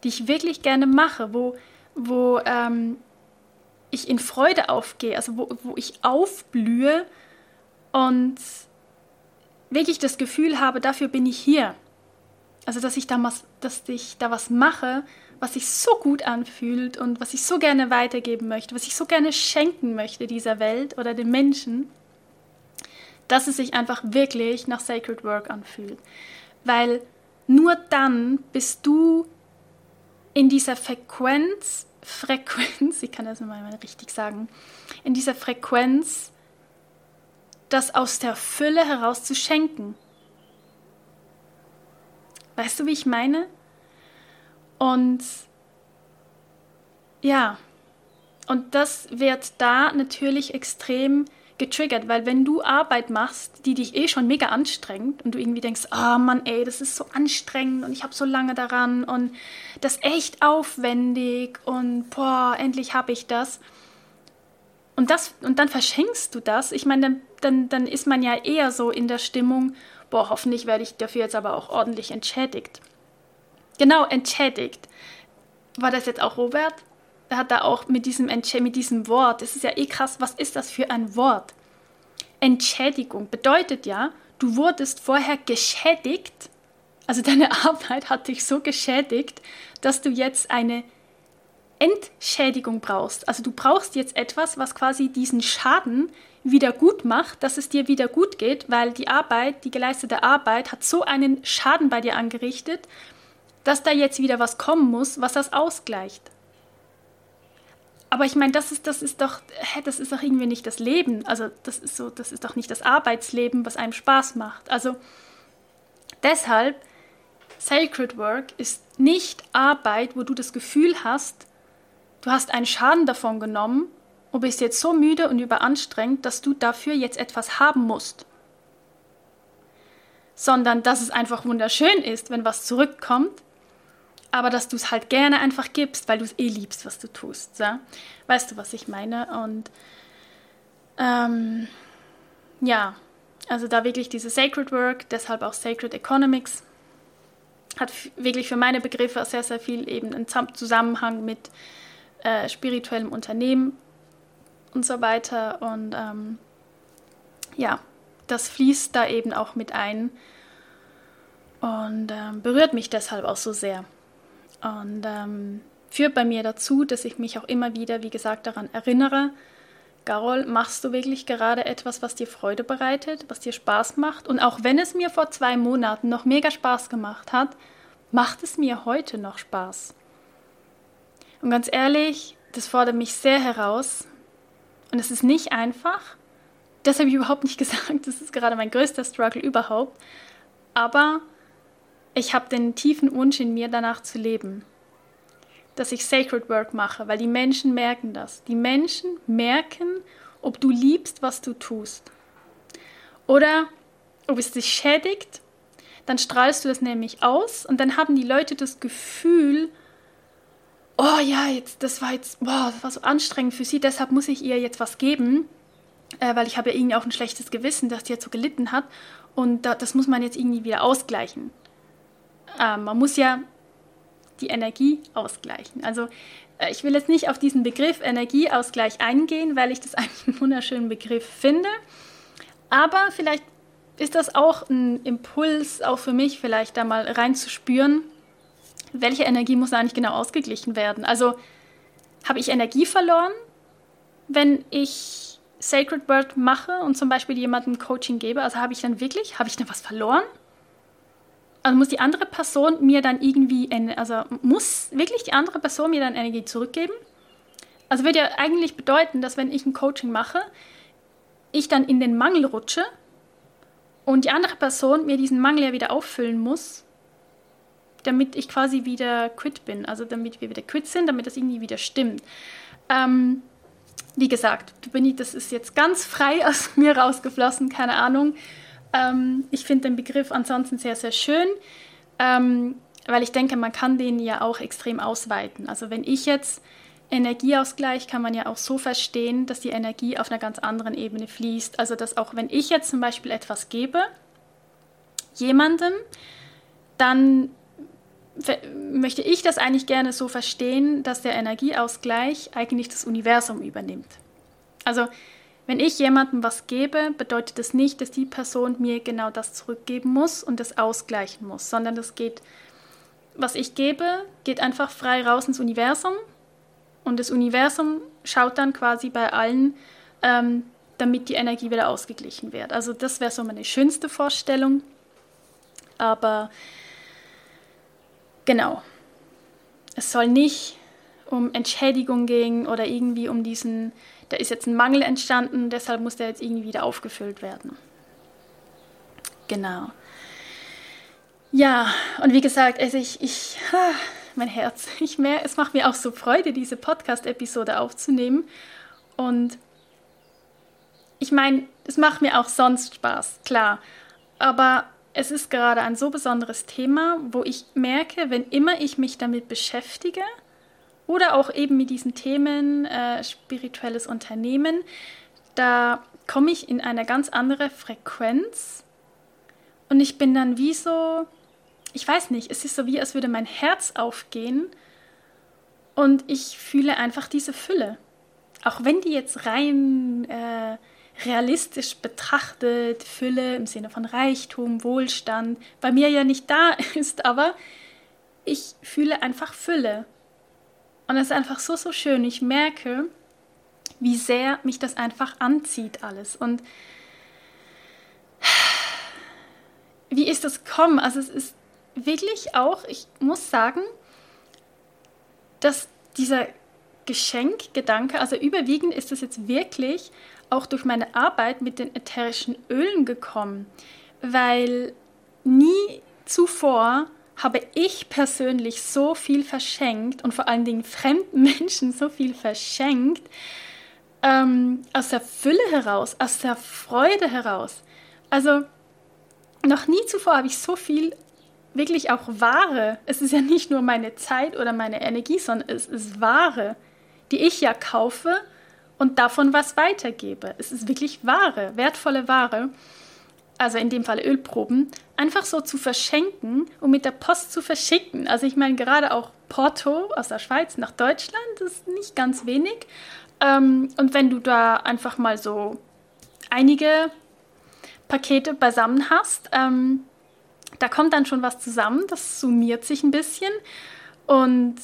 die ich wirklich gerne mache, wo, wo ähm, ich in Freude aufgehe, also wo, wo ich aufblühe und wirklich das Gefühl habe, dafür bin ich hier. Also dass ich da was, dass ich da was mache, was sich so gut anfühlt und was ich so gerne weitergeben möchte, was ich so gerne schenken möchte dieser Welt oder den Menschen, dass es sich einfach wirklich nach Sacred Work anfühlt. Weil nur dann bist du in dieser Frequenz Frequenz, ich kann das mal richtig sagen, in dieser Frequenz, das aus der Fülle heraus zu schenken. Weißt du, wie ich meine? Und ja, und das wird da natürlich extrem getriggert, weil wenn du Arbeit machst, die dich eh schon mega anstrengt und du irgendwie denkst, oh Mann, ey, das ist so anstrengend und ich habe so lange daran und das echt aufwendig und boah, endlich habe ich das. Und das und dann verschenkst du das. Ich meine, dann, dann, dann ist man ja eher so in der Stimmung, boah, hoffentlich werde ich dafür jetzt aber auch ordentlich entschädigt. Genau, entschädigt. War das jetzt auch Robert? Hat da auch mit diesem, mit diesem Wort, das ist ja eh krass, was ist das für ein Wort? Entschädigung bedeutet ja, du wurdest vorher geschädigt, also deine (laughs) Arbeit hat dich so geschädigt, dass du jetzt eine Entschädigung brauchst. Also du brauchst jetzt etwas, was quasi diesen Schaden wieder gut macht, dass es dir wieder gut geht, weil die Arbeit, die geleistete Arbeit hat so einen Schaden bei dir angerichtet, dass da jetzt wieder was kommen muss, was das ausgleicht. Aber ich meine, das ist, das ist doch, hä, das ist doch irgendwie nicht das Leben. Also das ist so, das ist doch nicht das Arbeitsleben, was einem Spaß macht. Also deshalb, Sacred Work ist nicht Arbeit, wo du das Gefühl hast, du hast einen Schaden davon genommen und bist jetzt so müde und überanstrengt, dass du dafür jetzt etwas haben musst. Sondern dass es einfach wunderschön ist, wenn was zurückkommt, aber dass du es halt gerne einfach gibst, weil du es eh liebst, was du tust. Ja? Weißt du, was ich meine? Und ähm, ja, also da wirklich diese Sacred Work, deshalb auch Sacred Economics, hat wirklich für meine Begriffe sehr, sehr viel eben einen Zusammenhang mit äh, spirituellem Unternehmen und so weiter. Und ähm, ja, das fließt da eben auch mit ein und ähm, berührt mich deshalb auch so sehr. Und ähm, führt bei mir dazu, dass ich mich auch immer wieder, wie gesagt, daran erinnere, Carol, machst du wirklich gerade etwas, was dir Freude bereitet, was dir Spaß macht? Und auch wenn es mir vor zwei Monaten noch mega Spaß gemacht hat, macht es mir heute noch Spaß. Und ganz ehrlich, das fordert mich sehr heraus. Und es ist nicht einfach. Das habe ich überhaupt nicht (laughs) gesagt. Das ist gerade mein größter Struggle überhaupt. Aber ich habe den tiefen Wunsch in mir, danach zu leben. Dass ich Sacred Work mache, weil die Menschen merken das. Die Menschen merken, ob du liebst, was du tust. Oder ob es dich schädigt, dann strahlst du das nämlich aus und dann haben die Leute das Gefühl, oh ja, jetzt, das war jetzt, boah, das war so anstrengend für sie, deshalb muss ich ihr jetzt was geben, äh, weil ich habe ja irgendwie auch ein schlechtes Gewissen, dass die jetzt so gelitten hat und da, das muss man jetzt irgendwie wieder ausgleichen. Äh, man muss ja die Energie ausgleichen. Also äh, ich will jetzt nicht auf diesen Begriff Energieausgleich eingehen, weil ich das (laughs) eigentlich einen wunderschönen Begriff finde. Aber vielleicht ist das auch ein Impuls, auch für mich vielleicht da mal reinzuspüren, welche Energie muss eigentlich genau ausgeglichen werden. Also habe ich Energie verloren, wenn ich Sacred Word mache und zum Beispiel jemandem Coaching gebe? Also habe ich dann wirklich, habe ich dann was verloren? Also muss die andere Person mir dann irgendwie, also muss wirklich die andere Person mir dann Energie zurückgeben? Also würde ja eigentlich bedeuten, dass wenn ich ein Coaching mache, ich dann in den Mangel rutsche und die andere Person mir diesen Mangel ja wieder auffüllen muss, damit ich quasi wieder quit bin, also damit wir wieder quit sind, damit das irgendwie wieder stimmt. Ähm, wie gesagt, das ist jetzt ganz frei (laughs) aus mir rausgeflossen, keine Ahnung. Ähm, ich finde den Begriff ansonsten sehr, sehr schön, ähm, weil ich denke, man kann den ja auch extrem ausweiten. Also wenn ich jetzt Energieausgleich kann man ja auch so verstehen, dass die Energie auf einer ganz anderen Ebene fließt. Also dass auch wenn ich jetzt zum Beispiel etwas gebe, jemandem, dann möchte ich das eigentlich gerne so verstehen, dass der Energieausgleich eigentlich das Universum übernimmt. Also wenn ich jemandem was gebe, bedeutet das nicht, dass die Person mir genau das zurückgeben muss und das ausgleichen muss, sondern das geht, was ich gebe, geht einfach frei raus ins Universum und das Universum schaut dann quasi bei allen, ähm, damit die Energie wieder ausgeglichen wird. Also das wäre so meine schönste Vorstellung. Aber genau, es soll nicht um Entschädigung gehen oder irgendwie um diesen da ist jetzt ein Mangel entstanden, deshalb muss der jetzt irgendwie wieder aufgefüllt werden. Genau. Ja, und wie gesagt, also ich, ich mein Herz, (laughs) ich mehr, es macht mir auch so Freude, diese Podcast-Episode aufzunehmen. Und ich meine, es macht mir auch sonst Spaß, klar. Aber es ist gerade ein so besonderes Thema, wo ich merke, wenn immer ich mich damit beschäftige, oder auch eben mit diesen Themen äh, spirituelles Unternehmen, da komme ich in eine ganz andere Frequenz Und ich bin dann wie so, ich weiß nicht, es ist so wie, als würde mein Herz aufgehen und ich fühle einfach diese Fülle. Auch wenn die jetzt rein äh, realistisch betrachtet, Fülle im Sinne von Reichtum, Wohlstand, bei mir ja nicht da (laughs) ist, aber ich fühle einfach Fülle. Und es ist einfach so, so schön. Ich merke, wie sehr mich das einfach anzieht alles. Und wie ist das gekommen? Also es ist wirklich auch, ich muss sagen, dass dieser Geschenkgedanke, also überwiegend ist es jetzt wirklich auch durch meine Arbeit mit den ätherischen Ölen gekommen, weil nie zuvor habe ich persönlich so viel verschenkt und vor allen Dingen fremden (laughs) Menschen so viel verschenkt, ähm, aus der Fülle heraus, aus der Freude heraus. Also noch nie zuvor habe ich so viel wirklich auch Ware. Es ist ja nicht nur meine Zeit oder meine Energie, sondern es ist Ware, die ich ja kaufe und davon was weitergebe. Es ist wirklich Ware, wertvolle Ware, also in dem Fall Ölproben, einfach so zu verschenken und mit der Post zu verschicken. Also ich meine gerade auch Porto aus der Schweiz nach Deutschland, ist nicht ganz wenig. Ähm, und wenn du da einfach mal so einige Pakete beisammen hast, ähm, da kommt dann schon was zusammen, das summiert sich ein bisschen. Und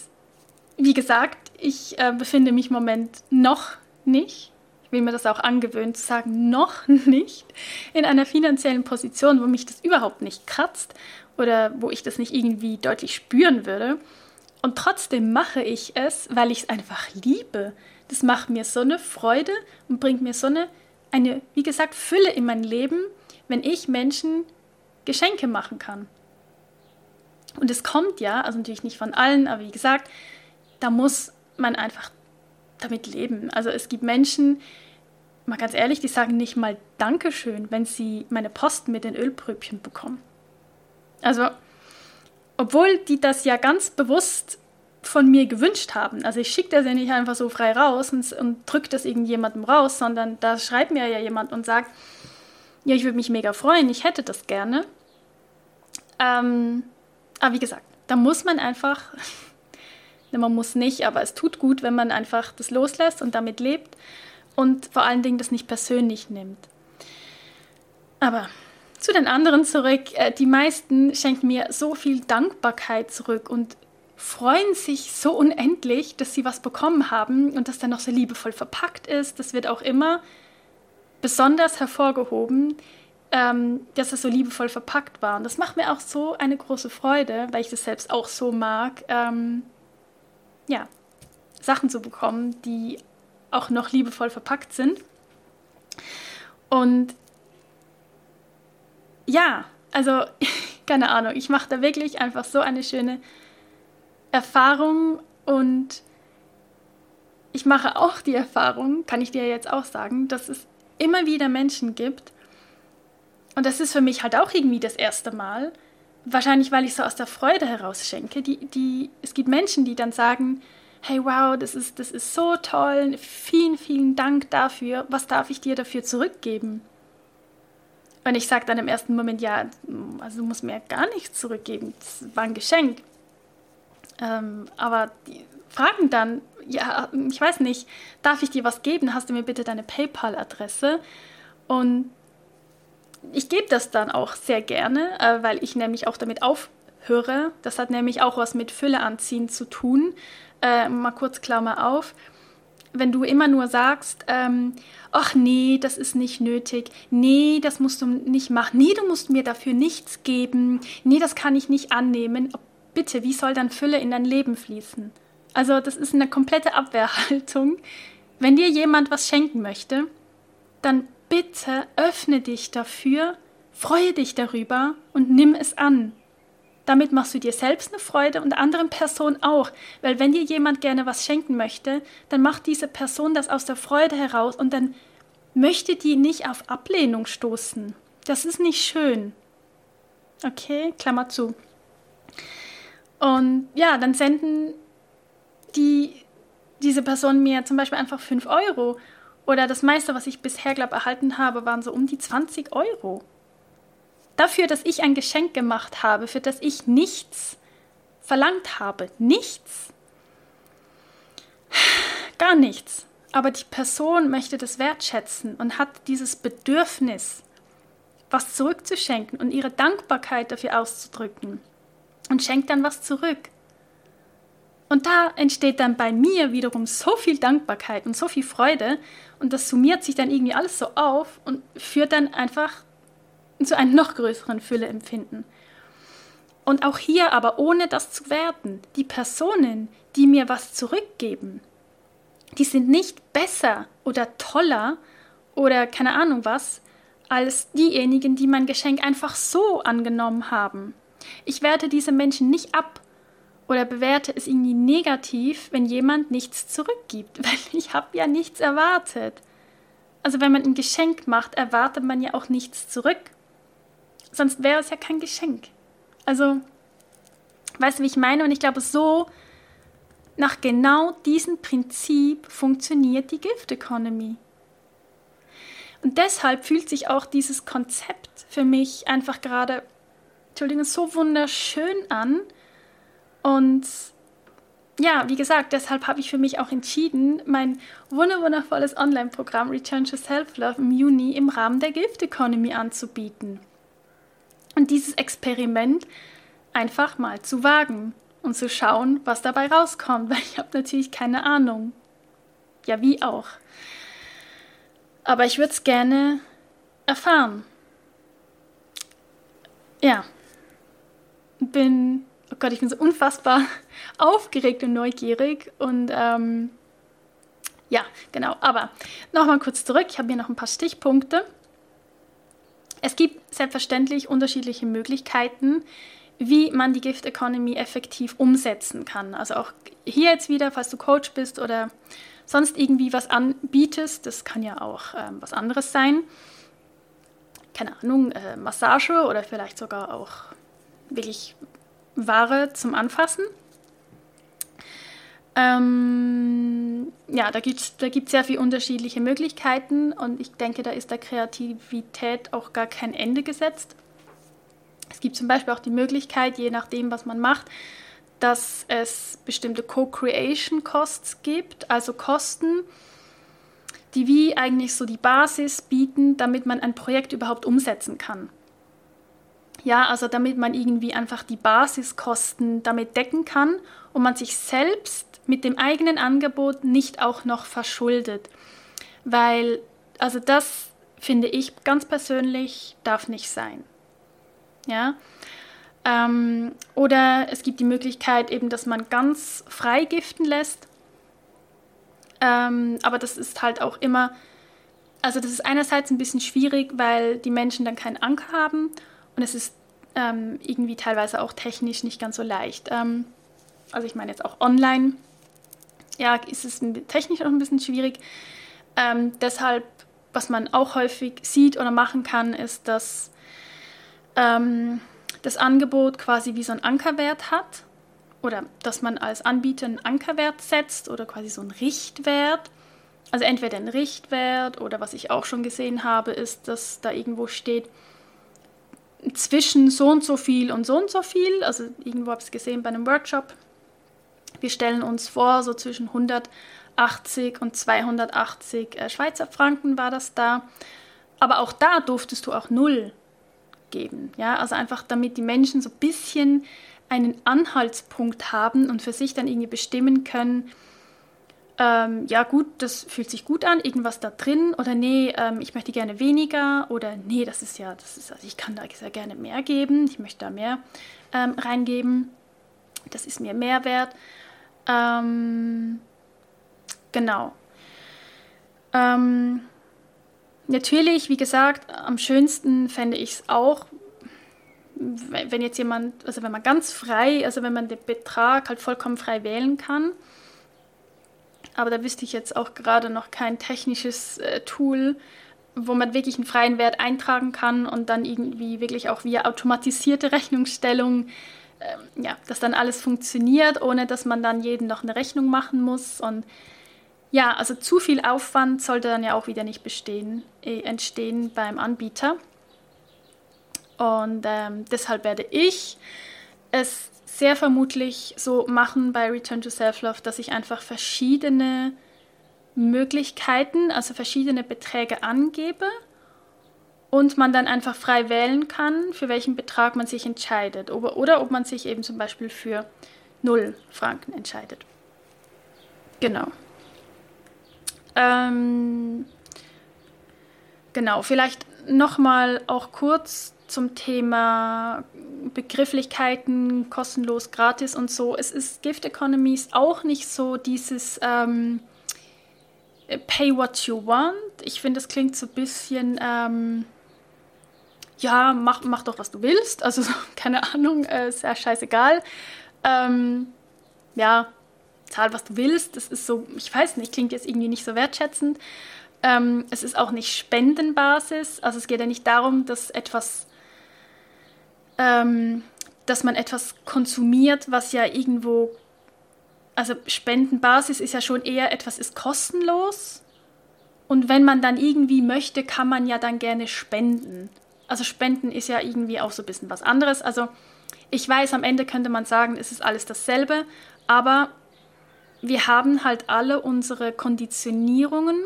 wie gesagt, ich äh, befinde mich im Moment noch nicht, will mir das auch angewöhnen zu sagen, (laughs) noch nicht in einer finanziellen Position, wo mich das überhaupt nicht kratzt oder wo ich das nicht irgendwie deutlich spüren würde. Und trotzdem mache ich es, weil ich es einfach liebe. Das macht mir so eine Freude und bringt mir so eine, eine, wie gesagt, Fülle in mein Leben, wenn ich Menschen Geschenke machen kann. Und es kommt ja, also natürlich nicht von allen, aber wie gesagt, da muss man einfach damit leben. Also es gibt Menschen, mal ganz ehrlich, die sagen nicht mal Dankeschön, wenn sie meine Post mit den Ölpröbchen bekommen. Also, obwohl die das ja ganz bewusst von mir gewünscht haben. Also ich schicke das ja nicht einfach so frei raus und, und drücke das irgendjemandem raus, sondern da schreibt mir ja jemand und sagt, ja, ich würde mich mega freuen, ich hätte das gerne. Ähm, aber wie gesagt, da muss man einfach man muss nicht, aber es tut gut, wenn man einfach das loslässt und damit lebt und vor allen Dingen das nicht persönlich nimmt. Aber zu den anderen zurück. Äh, die meisten schenken mir so viel Dankbarkeit zurück und freuen sich so unendlich, dass sie was bekommen haben und das dann noch so liebevoll verpackt ist. Das wird auch immer besonders hervorgehoben, ähm, dass es so liebevoll verpackt war. Und das macht mir auch so eine große Freude, weil ich das selbst auch so mag, ähm, ja, Sachen zu bekommen, die auch noch liebevoll verpackt sind. Und ja, also (laughs) keine Ahnung, ich mache da wirklich einfach so eine schöne Erfahrung und ich mache auch die Erfahrung, kann ich dir jetzt auch sagen, dass es immer wieder Menschen gibt, und das ist für mich halt auch irgendwie das erste Mal, wahrscheinlich weil ich so aus der Freude heraus schenke, die, die, es gibt Menschen, die dann sagen, hey wow, das ist, das ist so toll, vielen, vielen Dank dafür, was darf ich dir dafür zurückgeben? Und ich sage dann im ersten Moment, ja, also du musst mir gar nichts zurückgeben, das war ein Geschenk. Ähm, aber die fragen dann, ja, ich weiß nicht, darf ich dir was geben? Hast du mir bitte deine PayPal-Adresse? Und ich gebe das dann auch sehr gerne, äh, weil ich nämlich auch damit aufhöre. Das hat nämlich auch was mit Fülle anziehen zu tun. Äh, mal kurz Klammer auf. Wenn du immer nur sagst, ähm, ach nee, das ist nicht nötig, nee, das musst du nicht machen, nee, du musst mir dafür nichts geben, nee, das kann ich nicht annehmen, bitte, wie soll dann Fülle in dein Leben fließen? Also das ist eine komplette Abwehrhaltung. Wenn dir jemand was schenken möchte, dann bitte öffne dich dafür, freue dich darüber und nimm es an. Damit machst du dir selbst eine Freude und der anderen Person auch, weil wenn dir jemand gerne was schenken möchte, dann macht diese Person das aus der Freude heraus und dann möchte die nicht auf Ablehnung stoßen. Das ist nicht schön. Okay, Klammer zu. Und ja, dann senden die, diese Person mir zum Beispiel einfach 5 Euro oder das meiste, was ich bisher, glaube erhalten habe, waren so um die 20 Euro. Dafür, dass ich ein Geschenk gemacht habe, für das ich nichts verlangt habe. Nichts. Gar nichts. Aber die Person möchte das wertschätzen und hat dieses Bedürfnis, was zurückzuschenken und ihre Dankbarkeit dafür auszudrücken und schenkt dann was zurück. Und da entsteht dann bei mir wiederum so viel Dankbarkeit und so viel Freude und das summiert sich dann irgendwie alles so auf und führt dann einfach zu einem noch größeren Fülleempfinden. Und auch hier aber ohne das zu werten, die Personen, die mir was zurückgeben, die sind nicht besser oder toller oder keine Ahnung was, als diejenigen, die mein Geschenk einfach so angenommen haben. Ich werte diese Menschen nicht ab oder bewerte es irgendwie negativ, wenn jemand nichts zurückgibt, (laughs) weil ich habe ja nichts erwartet. Also wenn man ein Geschenk macht, erwartet man ja auch nichts zurück. Sonst wäre es ja kein Geschenk. Also, weißt du, wie ich meine? Und ich glaube, so nach genau diesem Prinzip funktioniert die Gift Economy. Und deshalb fühlt sich auch dieses Konzept für mich einfach gerade, Entschuldigung, so wunderschön an. Und ja, wie gesagt, deshalb habe ich für mich auch entschieden, mein wundervolles Online-Programm Return to Self-Love im Juni im Rahmen der Gift Economy anzubieten. Und dieses Experiment einfach mal zu wagen und zu schauen, was dabei rauskommt, (laughs) weil ich habe natürlich keine Ahnung. Ja, wie auch. Aber ich würde es gerne erfahren. Ja. Bin, oh Gott, ich bin so unfassbar (laughs) aufgeregt und neugierig und ähm, ja, genau. Aber nochmal kurz zurück. Ich habe hier noch ein paar Stichpunkte. Es gibt selbstverständlich unterschiedliche Möglichkeiten, wie man die Gift Economy effektiv umsetzen kann. Also auch hier jetzt wieder, falls du Coach bist oder sonst irgendwie was anbietest, das kann ja auch ähm, was anderes sein. Keine Ahnung, äh, Massage oder vielleicht sogar auch wirklich Ware zum Anfassen. Ähm, ja, da gibt es da gibt's sehr viele unterschiedliche Möglichkeiten und ich denke, da ist der Kreativität auch gar kein Ende gesetzt. Es gibt zum Beispiel auch die Möglichkeit, je nachdem, was man macht, dass es bestimmte Co-Creation Costs gibt, also Kosten, die wie eigentlich so die Basis bieten, damit man ein Projekt überhaupt umsetzen kann. Ja, also damit man irgendwie einfach die Basiskosten damit decken kann und man sich selbst mit dem eigenen Angebot nicht auch noch verschuldet. Weil, also das finde ich ganz persönlich, darf nicht sein. Ja? Ähm, oder es gibt die Möglichkeit eben, dass man ganz frei giften lässt. Ähm, aber das ist halt auch immer, also das ist einerseits ein bisschen schwierig, weil die Menschen dann keinen Anker haben und es ist ähm, irgendwie teilweise auch technisch nicht ganz so leicht. Ähm, also ich meine jetzt auch online, ja, ist es technisch auch ein bisschen schwierig. Ähm, deshalb, was man auch häufig sieht oder machen kann, ist, dass ähm, das Angebot quasi wie so einen Ankerwert hat oder dass man als Anbieter einen Ankerwert setzt oder quasi so einen Richtwert. Also entweder ein Richtwert oder was ich auch schon gesehen habe, ist, dass da irgendwo steht, zwischen so und so viel und so und so viel. Also irgendwo habe ich es gesehen bei einem Workshop. Wir stellen uns vor, so zwischen 180 und 280 äh, Schweizer Franken war das da. Aber auch da durftest du auch null geben. Ja, also einfach damit die Menschen so ein bisschen einen Anhaltspunkt haben und für sich dann irgendwie bestimmen können, ähm, ja gut, das fühlt sich gut an, irgendwas da drin oder nee, ähm, ich möchte gerne weniger oder nee, das ist ja, das ist, also ich kann da sehr gerne mehr geben, ich möchte da mehr ähm, reingeben, das ist mir mehr wert. Ähm, genau. Ähm, Natürlich, wie gesagt, am schönsten fände ich es auch, wenn jetzt jemand, also wenn man ganz frei, also wenn man den Betrag halt vollkommen frei wählen kann. Aber da wüsste ich jetzt auch gerade noch kein technisches äh, Tool, wo man wirklich einen freien Wert eintragen kann und dann irgendwie wirklich auch via automatisierte Rechnungsstellung, äh, ja, dass dann alles funktioniert, ohne dass man dann jeden noch eine Rechnung machen muss und ja, also zu viel Aufwand sollte dann ja auch wieder nicht bestehen, äh, entstehen beim Anbieter. Und ähm, deshalb werde ich es sehr vermutlich so machen bei Return to Self-Love, dass ich einfach verschiedene Möglichkeiten, also verschiedene Beträge angebe und man dann einfach frei wählen kann, für welchen Betrag man sich entscheidet oder, oder ob man sich eben zum Beispiel für 0 Franken entscheidet. Genau. Ähm, genau, vielleicht nochmal auch kurz zum Thema Begrifflichkeiten, kostenlos, gratis und so. Es ist Gift Economies auch nicht so dieses ähm, Pay what you want. Ich finde, das klingt so ein bisschen, ähm, ja, mach, mach doch, was du willst. Also, (laughs) keine Ahnung, äh, ist ja scheißegal. Ähm, ja, zahl, was du willst. Das ist so, ich weiß nicht, klingt jetzt irgendwie nicht so wertschätzend. Ähm, es ist auch nicht Spendenbasis. Also es geht ja nicht darum, dass etwas ähm, dass man etwas konsumiert, was ja irgendwo, also Spendenbasis ist ja schon eher etwas ist kostenlos. Und wenn man dann irgendwie möchte, kann man ja dann gerne spenden. Also Spenden ist ja irgendwie auch so ein bisschen was anderes. Also ich weiß, am Ende könnte man sagen, es ist alles dasselbe, aber wir haben halt alle unsere Konditionierungen,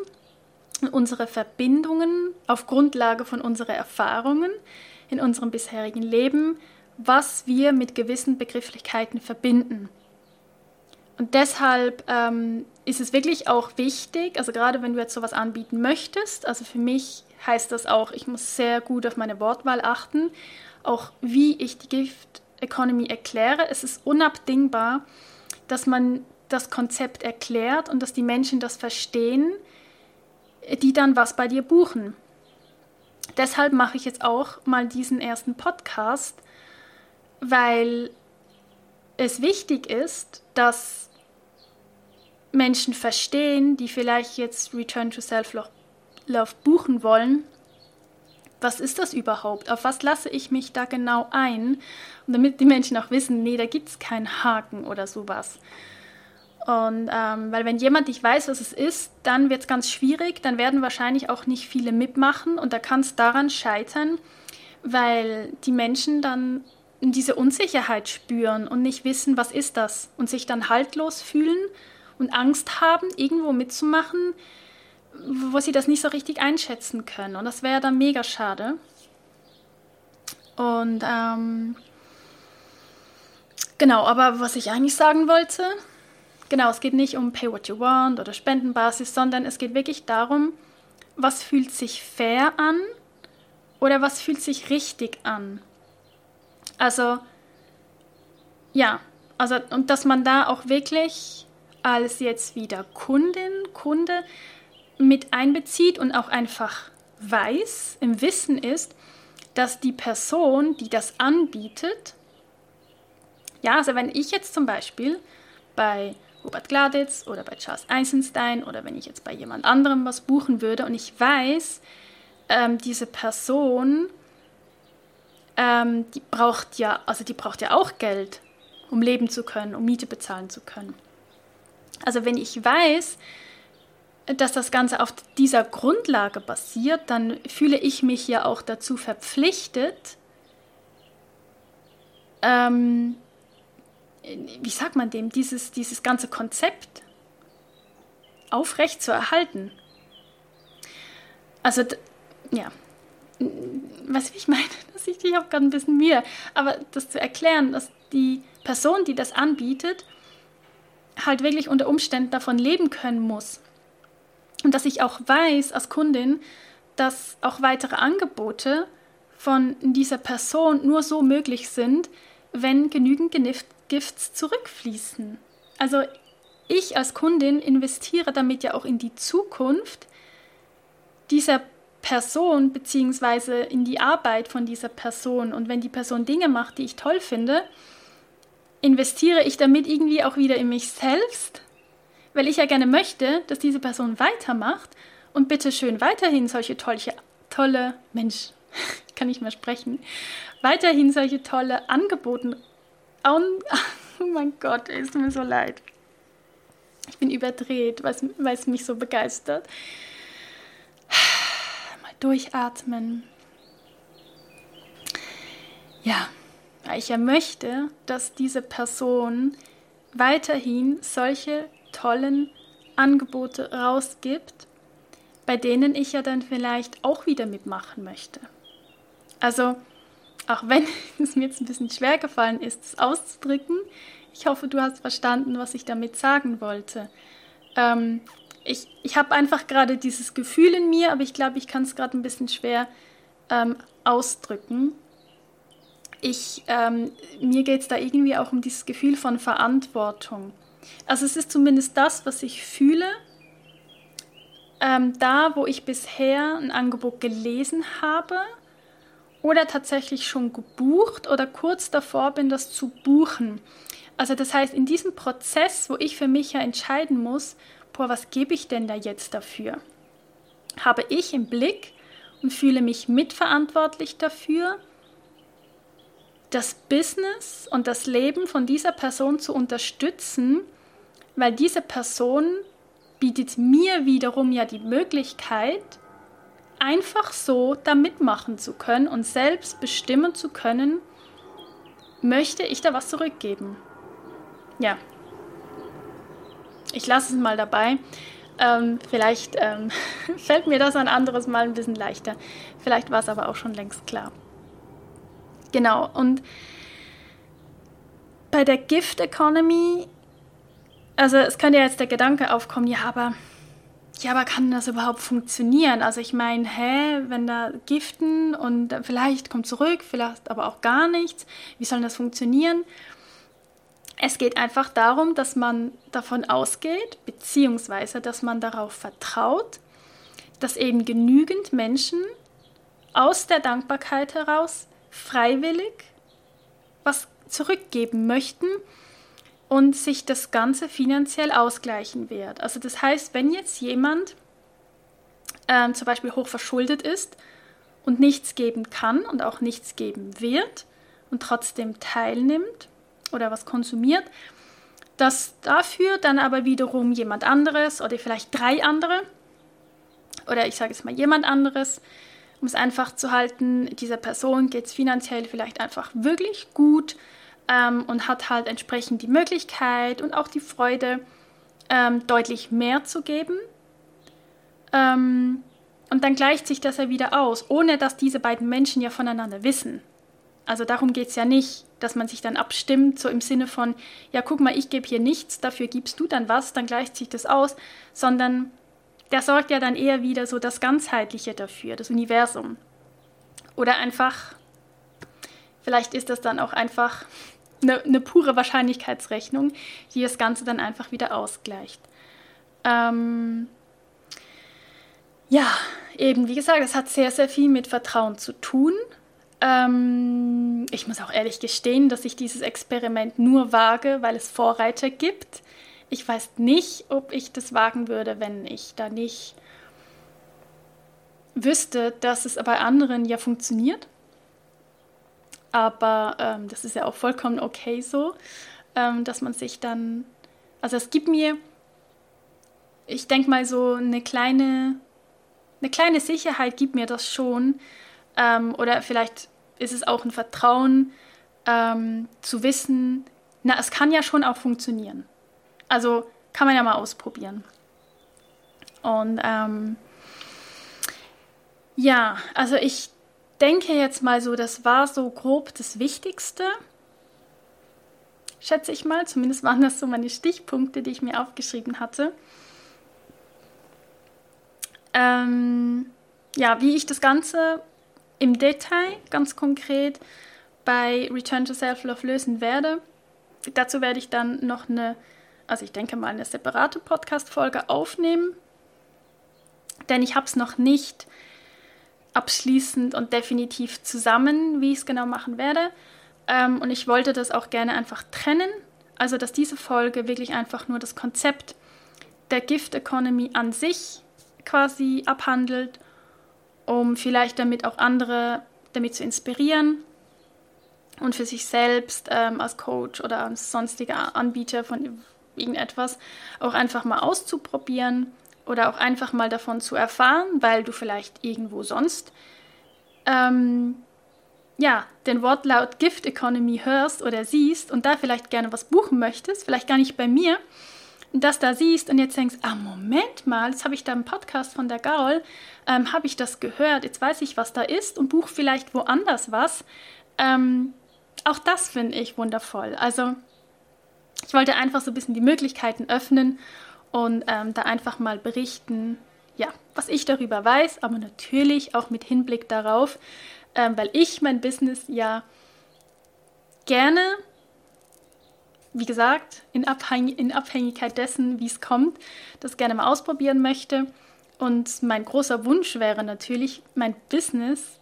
unsere Verbindungen auf Grundlage von unseren Erfahrungen in unserem bisherigen Leben, was wir mit gewissen Begrifflichkeiten verbinden. Und deshalb ähm, ist es wirklich auch wichtig, also gerade wenn du jetzt sowas anbieten möchtest, also für mich heißt das auch, ich muss sehr gut auf meine Wortwahl achten, auch wie ich die Gift Economy erkläre. Es ist unabdingbar, dass man das Konzept erklärt und dass die Menschen das verstehen, die dann was bei dir buchen deshalb mache ich jetzt auch mal diesen ersten Podcast, weil es wichtig ist, dass Menschen verstehen, die vielleicht jetzt Return to Self-Love buchen wollen, was ist das überhaupt? Auf was lasse ich mich da genau ein? Und damit die Menschen auch wissen, nee, da gibt es keinen Haken oder sowas. Und ähm, weil wenn jemand nicht weiß, was es ist, dann wird es ganz schwierig, dann werden wahrscheinlich auch nicht viele mitmachen und da kann es daran scheitern, weil die Menschen dann diese Unsicherheit spüren und nicht wissen, was ist das und sich dann haltlos fühlen und Angst haben, irgendwo mitzumachen, wo sie das nicht so richtig einschätzen können. Und das wäre dann mega schade. Und ähm, genau, aber was ich eigentlich sagen wollte, Genau, es geht nicht um Pay What You Want oder Spendenbasis, sondern es geht wirklich darum, was fühlt sich fair an oder was fühlt sich richtig an. Also, ja, also, und dass man da auch wirklich als jetzt wieder Kundin, Kunde mit einbezieht und auch einfach weiß, im Wissen ist, dass die Person, die das anbietet, ja, also wenn ich jetzt zum Beispiel bei Robert Gladitz oder bei Charles Eisenstein oder wenn ich jetzt bei jemand anderem was buchen würde und ich weiß, ähm, diese Person, ähm, die braucht ja, also die braucht ja auch Geld, um leben zu können, um Miete bezahlen zu können. Also wenn ich weiß, dass das Ganze auf dieser Grundlage basiert, dann fühle ich mich ja auch dazu verpflichtet, ähm, wie sagt man dem, dieses, dieses ganze Konzept aufrecht zu erhalten. Also, ja, was ich meine, (laughs) dass ich, ich habe gerade ein bisschen Mühe, aber das zu erklären, dass die Person, die das anbietet, halt wirklich unter Umständen davon leben können muss. Und dass ich auch weiß als Kundin, dass auch weitere Angebote von dieser Person nur so möglich sind, wenn genügend Gifts zurückfließen. Also ich als Kundin investiere damit ja auch in die Zukunft dieser Person beziehungsweise in die Arbeit von dieser Person. Und wenn die Person Dinge macht, die ich toll finde, investiere ich damit irgendwie auch wieder in mich selbst, weil ich ja gerne möchte, dass diese Person weitermacht und bitte schön weiterhin solche tolle, tolle Mensch, (laughs) kann ich mal sprechen, weiterhin solche tolle Angebote Oh, (laughs) oh mein Gott, es tut mir so leid. Ich bin überdreht, weil es mich so begeistert. (sighs) Mal durchatmen. ja, ich ja möchte, dass diese Person weiterhin solche tollen Angebote rausgibt, bei denen ich ja dann vielleicht auch wieder mitmachen möchte. Also, auch wenn (laughs) es mir jetzt ein bisschen schwer gefallen ist, es auszudrücken, ich hoffe, du hast verstanden, was ich damit sagen wollte. Ähm, ich ich habe einfach gerade dieses Gefühl in mir, aber ich glaube, ich kann es gerade ein bisschen schwer ähm, ausdrücken. Ich, ähm, mir geht es da irgendwie auch um dieses Gefühl von Verantwortung. Also es ist zumindest das, was ich fühle. Ähm, da, wo ich bisher ein Angebot gelesen habe oder tatsächlich schon gebucht oder kurz davor bin, das zu buchen. Also das heißt, in diesem Prozess, wo ich für mich ja entscheiden muss, boah, was gebe ich denn da jetzt dafür? Habe ich im Blick und fühle mich mitverantwortlich dafür, das Business und das Leben von dieser Person zu unterstützen, weil diese Person bietet mir wiederum ja die Möglichkeit, einfach so da mitmachen zu können und selbst bestimmen zu können, möchte ich da was zurückgeben. Ja. Ich lasse es mal dabei. Ähm, vielleicht ähm, (laughs) fällt mir das ein anderes Mal ein bisschen leichter. Vielleicht war es aber auch schon längst klar. Genau, und bei der Gift Economy, also es könnte ja jetzt der Gedanke aufkommen, ja, aber ja, aber kann das überhaupt funktionieren? Also ich meine, hä, wenn da Giften und vielleicht kommt zurück, vielleicht aber auch gar nichts, wie soll das funktionieren? Es geht einfach darum, dass man davon ausgeht, beziehungsweise dass man darauf vertraut, dass eben genügend Menschen aus der Dankbarkeit heraus freiwillig was zurückgeben möchten und sich das Ganze finanziell ausgleichen wird. Also das heißt, wenn jetzt jemand ähm, zum Beispiel hoch verschuldet ist und nichts geben kann und auch nichts geben wird und trotzdem teilnimmt oder was konsumiert, dass dafür dann aber wiederum jemand anderes oder vielleicht drei andere oder ich sage jetzt mal jemand anderes, um es einfach zu halten, dieser Person geht es finanziell vielleicht einfach wirklich gut ähm, und hat halt entsprechend die Möglichkeit und auch die Freude, ähm, deutlich mehr zu geben. Ähm, und dann gleicht sich das ja wieder aus, ohne dass diese beiden Menschen ja voneinander wissen. Also darum geht es ja nicht, dass man sich dann abstimmt, so im Sinne von, ja, guck mal, ich gebe hier nichts, dafür gibst du dann was, dann gleicht sich das aus, sondern der sorgt ja dann eher wieder so das Ganzheitliche dafür, das Universum. Oder einfach, vielleicht ist das dann auch einfach eine, eine pure Wahrscheinlichkeitsrechnung, die das Ganze dann einfach wieder ausgleicht. Ähm, ja, eben, wie gesagt, es hat sehr, sehr viel mit Vertrauen zu tun. Ähm, ich muss auch ehrlich gestehen, dass ich dieses Experiment nur wage, weil es Vorreiter gibt. Ich weiß nicht, ob ich das wagen würde, wenn ich da nicht wüsste, dass es bei anderen ja funktioniert. Aber ähm, das ist ja auch vollkommen okay so, ähm, dass man sich dann, also es gibt mir, ich denke mal so eine kleine, eine kleine Sicherheit gibt mir das schon. Ähm, oder vielleicht ist es auch ein Vertrauen ähm, zu wissen, na, es kann ja schon auch funktionieren. Also kann man ja mal ausprobieren. Und ähm, ja, also ich denke jetzt mal so, das war so grob das Wichtigste. Schätze ich mal, zumindest waren das so meine Stichpunkte, die ich mir aufgeschrieben hatte. Ähm, ja, wie ich das Ganze im Detail, ganz konkret, bei Return to Self-Love lösen werde. Dazu werde ich dann noch eine also ich denke mal, eine separate Podcast-Folge aufnehmen. Denn ich habe es noch nicht abschließend und definitiv zusammen, wie ich es genau machen werde. Ähm, und ich wollte das auch gerne einfach trennen. Also, dass diese Folge wirklich einfach nur das Konzept der Gift Economy an sich quasi abhandelt, um vielleicht damit auch andere damit zu inspirieren und für sich selbst ähm, als Coach oder als sonstiger Anbieter von irgendetwas auch einfach mal auszuprobieren oder auch einfach mal davon zu erfahren, weil du vielleicht irgendwo sonst ähm, ja, den Wortlaut Gift Economy hörst oder siehst und da vielleicht gerne was buchen möchtest, vielleicht gar nicht bei mir, das da siehst und jetzt denkst, ah, Moment mal, jetzt habe ich da einen Podcast von der Gaul, ähm, habe ich das gehört, jetzt weiß ich, was da ist und buche vielleicht woanders was. Ähm, auch das finde ich wundervoll. Also ich wollte einfach so ein bisschen die Möglichkeiten öffnen und ähm, da einfach mal berichten, ja, was ich darüber weiß, aber natürlich auch mit Hinblick darauf, ähm, weil ich mein Business ja gerne, wie gesagt, in, Abhäng in Abhängigkeit dessen, wie es kommt, das gerne mal ausprobieren möchte. Und mein großer Wunsch wäre natürlich, mein Business,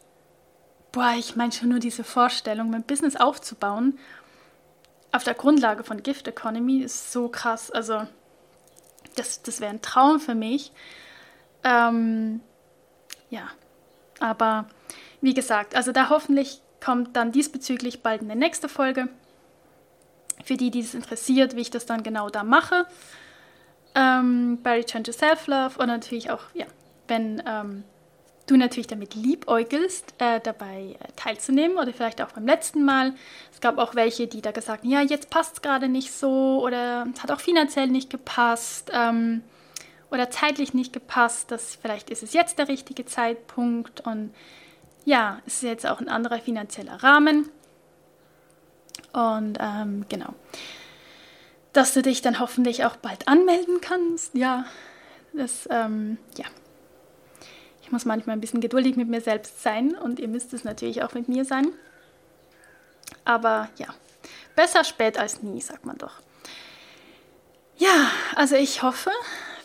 boah, ich meine schon nur diese Vorstellung, mein Business aufzubauen auf der Grundlage von Gift Economy ist so krass. Also, das, das wäre ein Traum für mich. Ähm, ja, aber wie gesagt, also da hoffentlich kommt dann diesbezüglich bald eine nächste Folge. Für die, die es interessiert, wie ich das dann genau da mache. Ähm, bei Return to Self-Love und natürlich auch, ja, wenn ähm, du natürlich damit liebäugelst, äh, dabei äh, teilzunehmen oder vielleicht auch beim letzten Mal. Es gab auch welche, die da gesagt haben, ja, jetzt passt es gerade nicht so oder es hat auch finanziell nicht gepasst ähm, oder zeitlich nicht gepasst. Das, vielleicht ist es jetzt der richtige Zeitpunkt und ja, es ist jetzt auch ein anderer finanzieller Rahmen. Und ähm, genau, dass du dich dann hoffentlich auch bald anmelden kannst. Ja, das, ähm, ja ich muss manchmal ein bisschen geduldig mit mir selbst sein und ihr müsst es natürlich auch mit mir sein. Aber ja, besser spät als nie, sagt man doch. Ja, also ich hoffe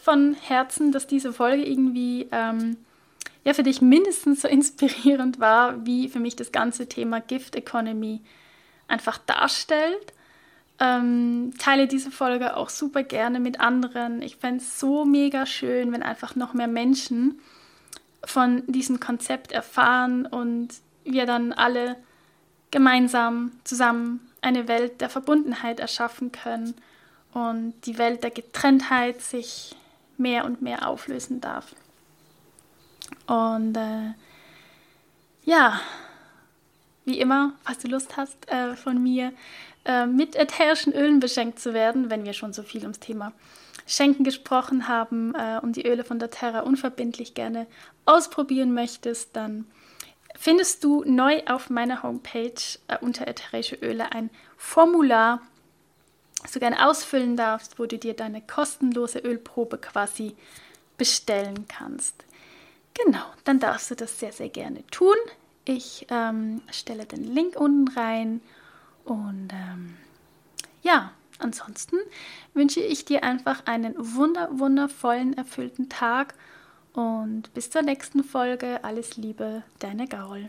von Herzen, dass diese Folge irgendwie ähm, ja, für dich mindestens so (laughs) inspirierend war, wie für mich das ganze Thema Gift Economy einfach darstellt. Ähm, teile diese Folge auch super gerne mit anderen. Ich fände es so mega schön, wenn einfach noch mehr Menschen von diesem Konzept erfahren und wir dann alle gemeinsam zusammen eine Welt der Verbundenheit erschaffen können und die Welt der Getrenntheit sich mehr und mehr auflösen darf. Und äh, ja, wie immer, falls du Lust hast, äh, von mir äh, mit ätherischen Ölen beschenkt zu werden, wenn wir schon so viel ums Thema Schenken gesprochen haben äh, und die Öle von der Terra unverbindlich gerne ausprobieren möchtest, dann findest du neu auf meiner Homepage äh, unter ätherische Öle ein Formular, das du gerne ausfüllen darfst, wo du dir deine kostenlose Ölprobe quasi bestellen kannst. Genau, dann darfst du das sehr, sehr gerne tun. Ich ähm, stelle den Link unten rein und ähm, ja, ansonsten wünsche ich dir einfach einen wunder, wundervollen, erfüllten Tag und bis zur nächsten Folge. Alles Liebe, deine Gaul.